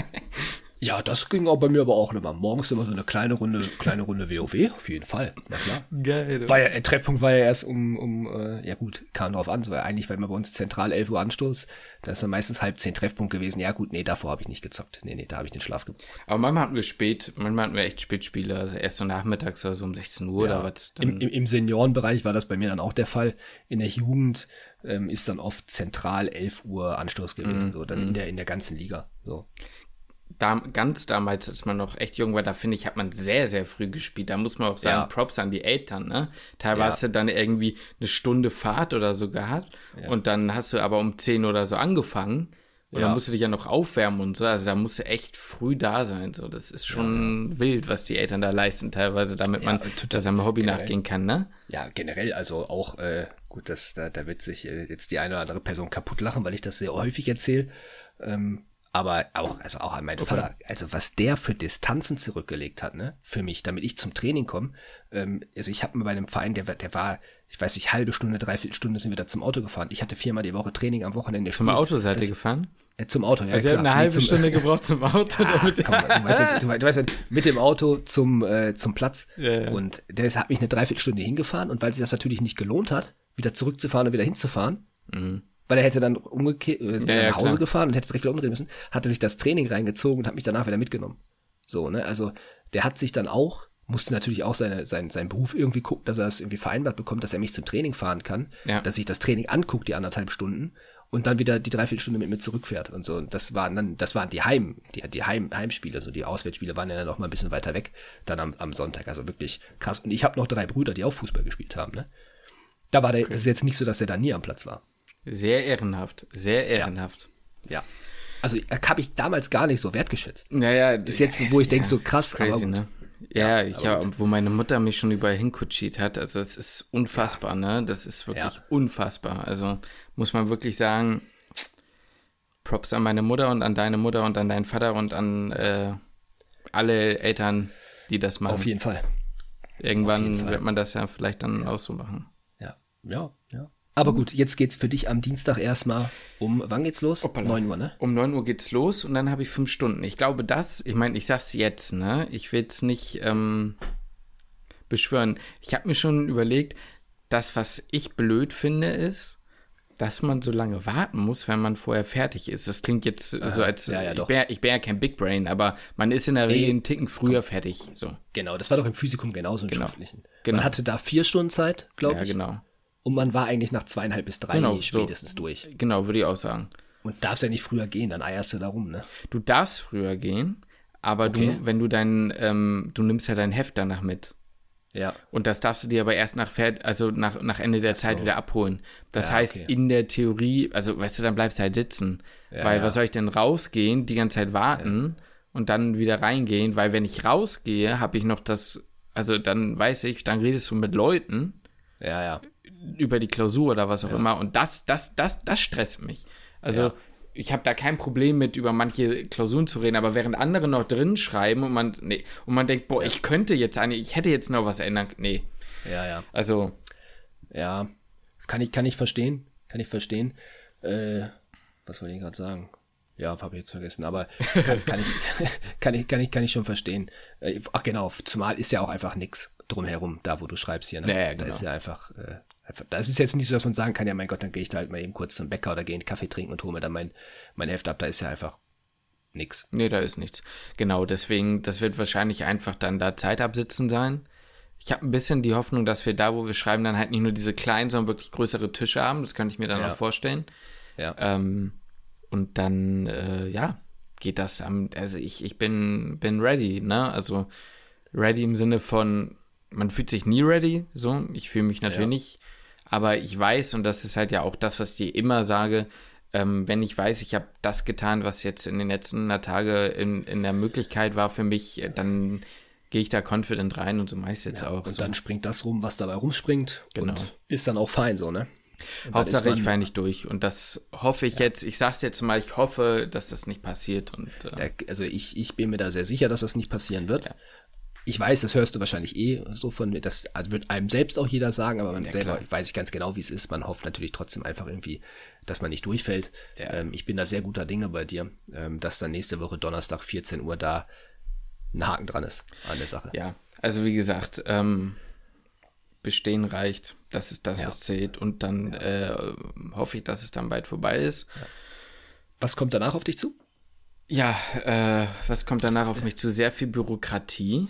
Ja, das ging auch bei mir aber auch immer. Morgens immer so eine kleine Runde, kleine Runde WoW, auf jeden Fall. Na klar. Geil. War ja, der Treffpunkt war ja erst um, um äh, ja gut, kam drauf an, war eigentlich, weil man bei uns zentral 11 Uhr Anstoß, da ist dann meistens halb zehn Treffpunkt gewesen. Ja gut, nee, davor habe ich nicht gezockt. Nee, nee, da habe ich den Schlaf gebraucht. Aber manchmal hatten wir spät, manchmal hatten wir echt Spätspiele, also erst so nachmittags oder so um 16 Uhr ja, oder was. Im, im, Im Seniorenbereich war das bei mir dann auch der Fall. In der Jugend ähm, ist dann oft zentral 11 Uhr Anstoß gewesen, mm, so dann mm. in der in der ganzen Liga. So da, ganz damals, als man noch echt jung war, da finde ich, hat man sehr, sehr früh gespielt. Da muss man auch sagen, ja. Props an die Eltern, ne? Teilweise ja. dann irgendwie eine Stunde Fahrt oder so gehabt. Ja. Und dann hast du aber um 10 oder so angefangen. Und dann musst du dich ja noch aufwärmen und so. Also da musst du echt früh da sein. So, das ist schon wild, was die Eltern da leisten, teilweise, damit man total, seinem Hobby generell. nachgehen kann, ne? Ja, generell, also auch, äh, gut, das, da, da wird sich äh, jetzt die eine oder andere Person kaputt lachen, weil ich das sehr häufig erzähle. Ähm, aber auch, also auch an meinen okay. Vater, also was der für Distanzen zurückgelegt hat, ne, für mich, damit ich zum Training komme. Ähm, also ich habe bei einem Verein, der, der war, ich weiß nicht, halbe Stunde, dreiviertel Stunde sind wir da zum Auto gefahren. Ich hatte viermal die Woche Training am Wochenende. Zum Auto seid ihr gefahren? Äh, zum Auto, ja. Also klar. eine halbe nee, zum, Stunde gebraucht zum Auto. Ja, damit komm, du, weißt jetzt, du, du weißt ja, mit dem Auto zum, äh, zum Platz. Ja, ja. Und der hat mich eine Dreiviertelstunde hingefahren und weil sich das natürlich nicht gelohnt hat, wieder zurückzufahren und wieder hinzufahren, mhm weil er hätte dann umgekehrt, äh, ja, ja, nach Hause klar. gefahren und hätte direkt wieder umdrehen müssen, hatte sich das Training reingezogen und hat mich danach wieder mitgenommen. So, ne? Also der hat sich dann auch, musste natürlich auch seine, sein, seinen Beruf irgendwie gucken, dass er es irgendwie vereinbart bekommt, dass er mich zum Training fahren kann, ja. dass sich das Training anguckt, die anderthalb Stunden, und dann wieder die Dreiviertelstunde mit mir zurückfährt und so. Und das waren dann, das waren die Heim, die, die Heim, Heimspiele, so die Auswärtsspiele waren ja dann noch mal ein bisschen weiter weg, dann am, am Sonntag. Also wirklich krass. Und ich habe noch drei Brüder, die auch Fußball gespielt haben, ne? Da war der, okay. das ist jetzt nicht so, dass er da nie am Platz war. Sehr ehrenhaft, sehr ehrenhaft. Ja. Also äh, habe ich damals gar nicht so wertgeschätzt. Naja, ist jetzt, wo ich ja, denke, so krass, crazy, ne? Ja, ja, ja, wo meine Mutter mich schon überall hinkutschiert hat, also das ist unfassbar, ja. ne? Das ist wirklich ja. unfassbar. Also muss man wirklich sagen, Props an meine Mutter und an deine Mutter und an deinen Vater und an äh, alle Eltern, die das machen. Auf jeden Fall. Irgendwann jeden Fall. wird man das ja vielleicht dann auch so machen. Ja, ja, ja. Aber gut, jetzt geht's für dich am Dienstag erstmal um, wann geht's los? Hoppala. 9 Uhr, ne? Um 9 Uhr geht's los und dann habe ich fünf Stunden. Ich glaube, das, ich meine, ich sag's jetzt, ne? Ich will es nicht ähm, beschwören. Ich habe mir schon überlegt, das, was ich blöd finde, ist, dass man so lange warten muss, wenn man vorher fertig ist. Das klingt jetzt Aha, so, als ja, ja, ich, bin ja kein Big Brain, aber man ist in der Regel einen Ticken früher komm. fertig. So. Genau, das war doch im Physikum genauso im genau. Schriftlichen. Genau. Man hatte da vier Stunden Zeit, glaube ich. Ja, genau. Und man war eigentlich nach zweieinhalb bis drei genau, spätestens so, durch. Genau, würde ich auch sagen. Und darfst ja nicht früher gehen, dann eierst du da rum, ne? Du darfst früher gehen, aber okay. du, wenn du dein, ähm, du nimmst ja dein Heft danach mit. Ja. Und das darfst du dir aber erst nach, also nach, nach Ende der so. Zeit wieder abholen. Das ja, heißt, okay. in der Theorie, also weißt du, dann bleibst du halt sitzen. Ja, weil was soll ich denn rausgehen, die ganze Zeit warten und dann wieder reingehen? Weil wenn ich rausgehe, habe ich noch das, also dann weiß ich, dann redest du mit Leuten. Ja, ja über die Klausur oder was auch ja. immer. Und das, das, das, das stresst mich. Also ja. ich habe da kein Problem mit, über manche Klausuren zu reden, aber während andere noch drin schreiben und man, nee, und man denkt, boah, ja. ich könnte jetzt eine, ich hätte jetzt noch was ändern. Nee. Ja, ja. Also. Ja. Kann ich, kann ich verstehen. Kann ich verstehen. Äh, was wollte ich gerade sagen? Ja, habe ich jetzt vergessen, aber kann, kann, ich, kann, ich, kann, ich, kann ich schon verstehen. Äh, ach genau, zumal ist ja auch einfach nichts drumherum, da wo du schreibst hier. Ne? Ja, ja, genau. Da ist ja einfach, äh, das ist jetzt nicht so, dass man sagen kann, ja mein Gott, dann gehe ich da halt mal eben kurz zum Bäcker oder gehe einen Kaffee trinken und hole mir dann mein, mein Heft ab. Da ist ja einfach nichts. Nee, da ist nichts. Genau, deswegen, das wird wahrscheinlich einfach dann da Zeit absitzen sein. Ich habe ein bisschen die Hoffnung, dass wir da, wo wir schreiben, dann halt nicht nur diese kleinen, sondern wirklich größere Tische haben. Das könnte ich mir dann ja. auch vorstellen. Ja. Ähm, und dann, äh, ja, geht das am, also ich, ich bin, bin ready, ne? Also ready im Sinne von, man fühlt sich nie ready, so. Ich fühle mich natürlich ja. nicht aber ich weiß, und das ist halt ja auch das, was ich dir immer sage, ähm, wenn ich weiß, ich habe das getan, was jetzt in den letzten 100 Tage in, in der Möglichkeit war für mich, äh, dann gehe ich da confident rein und so meist jetzt ja, auch. Und so. dann springt das rum, was dabei rumspringt. Genau. Und ist dann auch fein so, ne? Hauptsache, ich fahre nicht durch. Und das hoffe ich ja. jetzt, ich sag's jetzt mal, ich hoffe, dass das nicht passiert. Und, äh, also ich, ich bin mir da sehr sicher, dass das nicht passieren wird. Ja. Ich weiß, das hörst du wahrscheinlich eh so von mir. Das wird einem selbst auch jeder sagen, aber man ja, selber klar. weiß ich ganz genau, wie es ist. Man hofft natürlich trotzdem einfach irgendwie, dass man nicht durchfällt. Ja. Ähm, ich bin da sehr guter Dinge bei dir, ähm, dass dann nächste Woche Donnerstag 14 Uhr da ein Haken dran ist an der Sache. Ja, also wie gesagt, ähm, bestehen reicht. Das ist das, ja. was zählt. Und dann äh, hoffe ich, dass es dann bald vorbei ist. Was kommt danach auf dich zu? Ja, äh, was kommt danach auf mich zu? Sehr viel Bürokratie.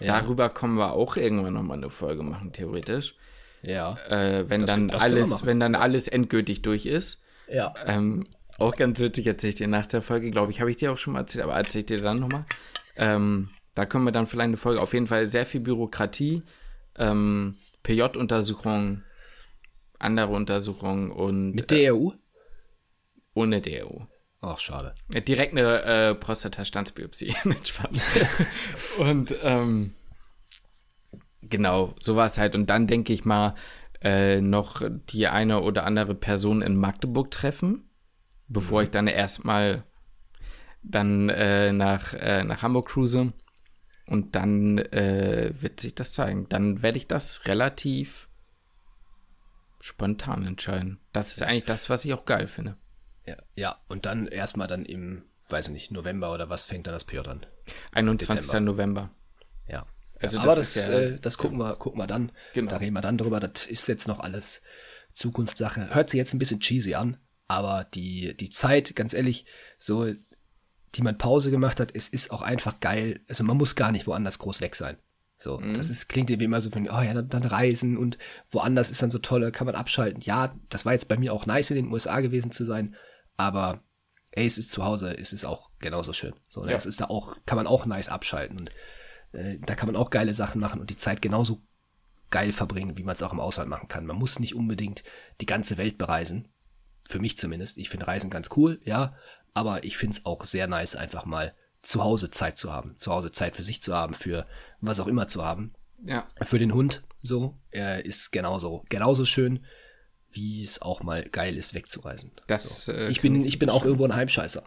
Ja. Darüber kommen wir auch irgendwann nochmal eine Folge machen, theoretisch. Ja. Äh, wenn das, dann das alles, wenn dann alles endgültig durch ist. Ja. Ähm, auch ganz witzig erzähle ich dir nach der Folge, glaube ich, habe ich dir auch schon mal erzählt, aber erzähle ich dir dann nochmal. Ähm, da können wir dann vielleicht eine Folge. Auf jeden Fall sehr viel Bürokratie, ähm, PJ-Untersuchungen, andere Untersuchungen und. Mit der EU? Ohne der EU. Ach, schade. Direkt eine äh, Prostatastandsbiopsie. Mit Spaß. und ähm, genau, so war es halt. Und dann denke ich mal, äh, noch die eine oder andere Person in Magdeburg treffen, bevor mhm. ich dann erstmal dann äh, nach, äh, nach Hamburg cruise. Und dann äh, wird sich das zeigen. Dann werde ich das relativ spontan entscheiden. Das ist eigentlich das, was ich auch geil finde. Ja, ja. und dann erstmal dann im, weiß ich nicht, November oder was fängt dann das PJ an? 21. Dezember. November. Ja. Also ja, das aber das, ja, äh, das gucken wir, gucken wir dann. Genau. Da reden wir dann drüber. Das ist jetzt noch alles Zukunftssache. Hört sich jetzt ein bisschen cheesy an, aber die, die Zeit, ganz ehrlich, so, die man Pause gemacht hat, es ist auch einfach geil. Also man muss gar nicht woanders groß weg sein. So, mhm. das ist, klingt wie immer so von, oh ja, dann, dann, reisen und woanders ist dann so toll, kann man abschalten. Ja, das war jetzt bei mir auch nice in den USA gewesen zu sein, aber ey, es ist zu Hause, es ist auch genauso schön. So, ne? ja. das ist da auch, kann man auch nice abschalten und äh, da kann man auch geile Sachen machen und die Zeit genauso geil verbringen, wie man es auch im Ausland machen kann. Man muss nicht unbedingt die ganze Welt bereisen. Für mich zumindest. Ich finde Reisen ganz cool, ja, aber ich finde es auch sehr nice, einfach mal zu Hause Zeit zu haben, zu Hause Zeit für sich zu haben, für was auch immer zu haben. Ja. Für den Hund so, er ist genauso, genauso schön, wie es auch mal geil ist, wegzureisen. Das, so. äh, ich bin, ich bin auch irgendwo ein Heimscheißer.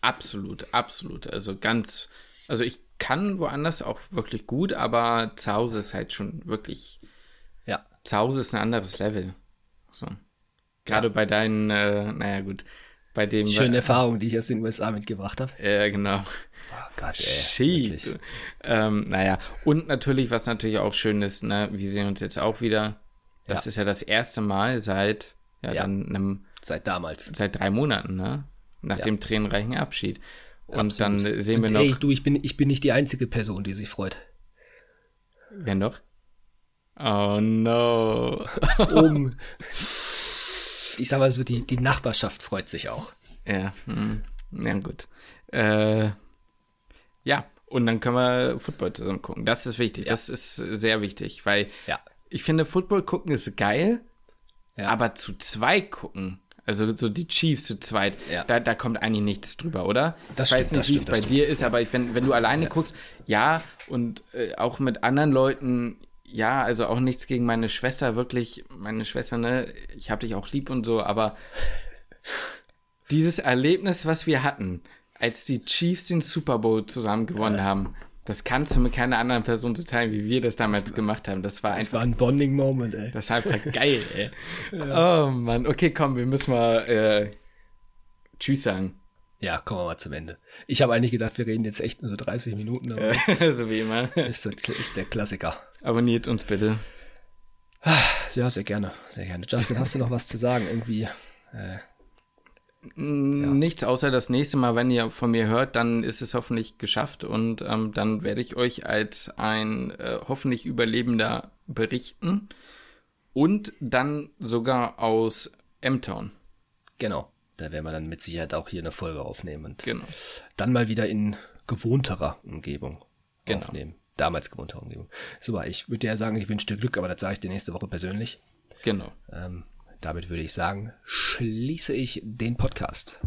Absolut, absolut. Also ganz, also ich kann woanders auch wirklich gut, aber zu Hause ist halt schon wirklich, ja. Zu Hause ist ein anderes Level. So. Gerade ja. bei deinen, äh, naja gut, bei dem. Schöne Erfahrung, die ich aus den USA mitgebracht habe. Ja, genau. Oh Gott, ey. Ähm, naja, und natürlich, was natürlich auch schön ist, ne, wir sehen uns jetzt auch wieder. Das ja. ist ja das erste Mal seit, ja, ja. dann einem. Seit damals. Seit drei Monaten, ne? Nach dem tränenreichen Abschied. Und Absolut. dann sehen wir und, noch. Ey, du, ich bin, ich bin nicht die einzige Person, die sich freut. Wer noch? Oh no. um ich sag mal so, die, die Nachbarschaft freut sich auch. Ja, hm. ja gut. Äh, ja, und dann können wir Football zusammen gucken. Das ist wichtig. Ja. Das ist sehr wichtig, weil ja. Ich finde, Football gucken ist geil, ja. aber zu zweit gucken, also so die Chiefs zu zweit, ja. da, da kommt eigentlich nichts drüber, oder? Das ich weiß nicht, wie es bei dir ist, aber ich, wenn, wenn du alleine guckst, ja, und äh, auch mit anderen Leuten, ja, also auch nichts gegen meine Schwester, wirklich, meine Schwester, ne, ich hab dich auch lieb und so, aber dieses Erlebnis, was wir hatten, als die Chiefs den Super Bowl zusammen gewonnen haben, das kannst du mit keiner anderen Person so teilen, wie wir das damals das gemacht haben. Das war einfach. Das war ein Bonding Moment, ey. Das war einfach geil, ey. Ja. Oh Mann, okay, komm, wir müssen mal äh, Tschüss sagen. Ja, kommen wir mal zum Ende. Ich habe eigentlich gedacht, wir reden jetzt echt nur so 30 Minuten. So wie immer. Ist, der, ist der Klassiker. Abonniert uns bitte. Ja, sehr gerne, sehr gerne. Justin, hast du noch was zu sagen? Irgendwie. Äh, Nichts außer das nächste Mal, wenn ihr von mir hört, dann ist es hoffentlich geschafft und ähm, dann werde ich euch als ein äh, hoffentlich Überlebender berichten und dann sogar aus M-Town. Genau. Da werden wir dann mit Sicherheit auch hier eine Folge aufnehmen und genau. dann mal wieder in gewohnterer Umgebung genau. aufnehmen. Damals gewohnterer Umgebung. Super, ich würde ja sagen, ich wünsche dir Glück, aber das sage ich dir nächste Woche persönlich. Genau. Ähm, damit würde ich sagen, schließe ich den Podcast.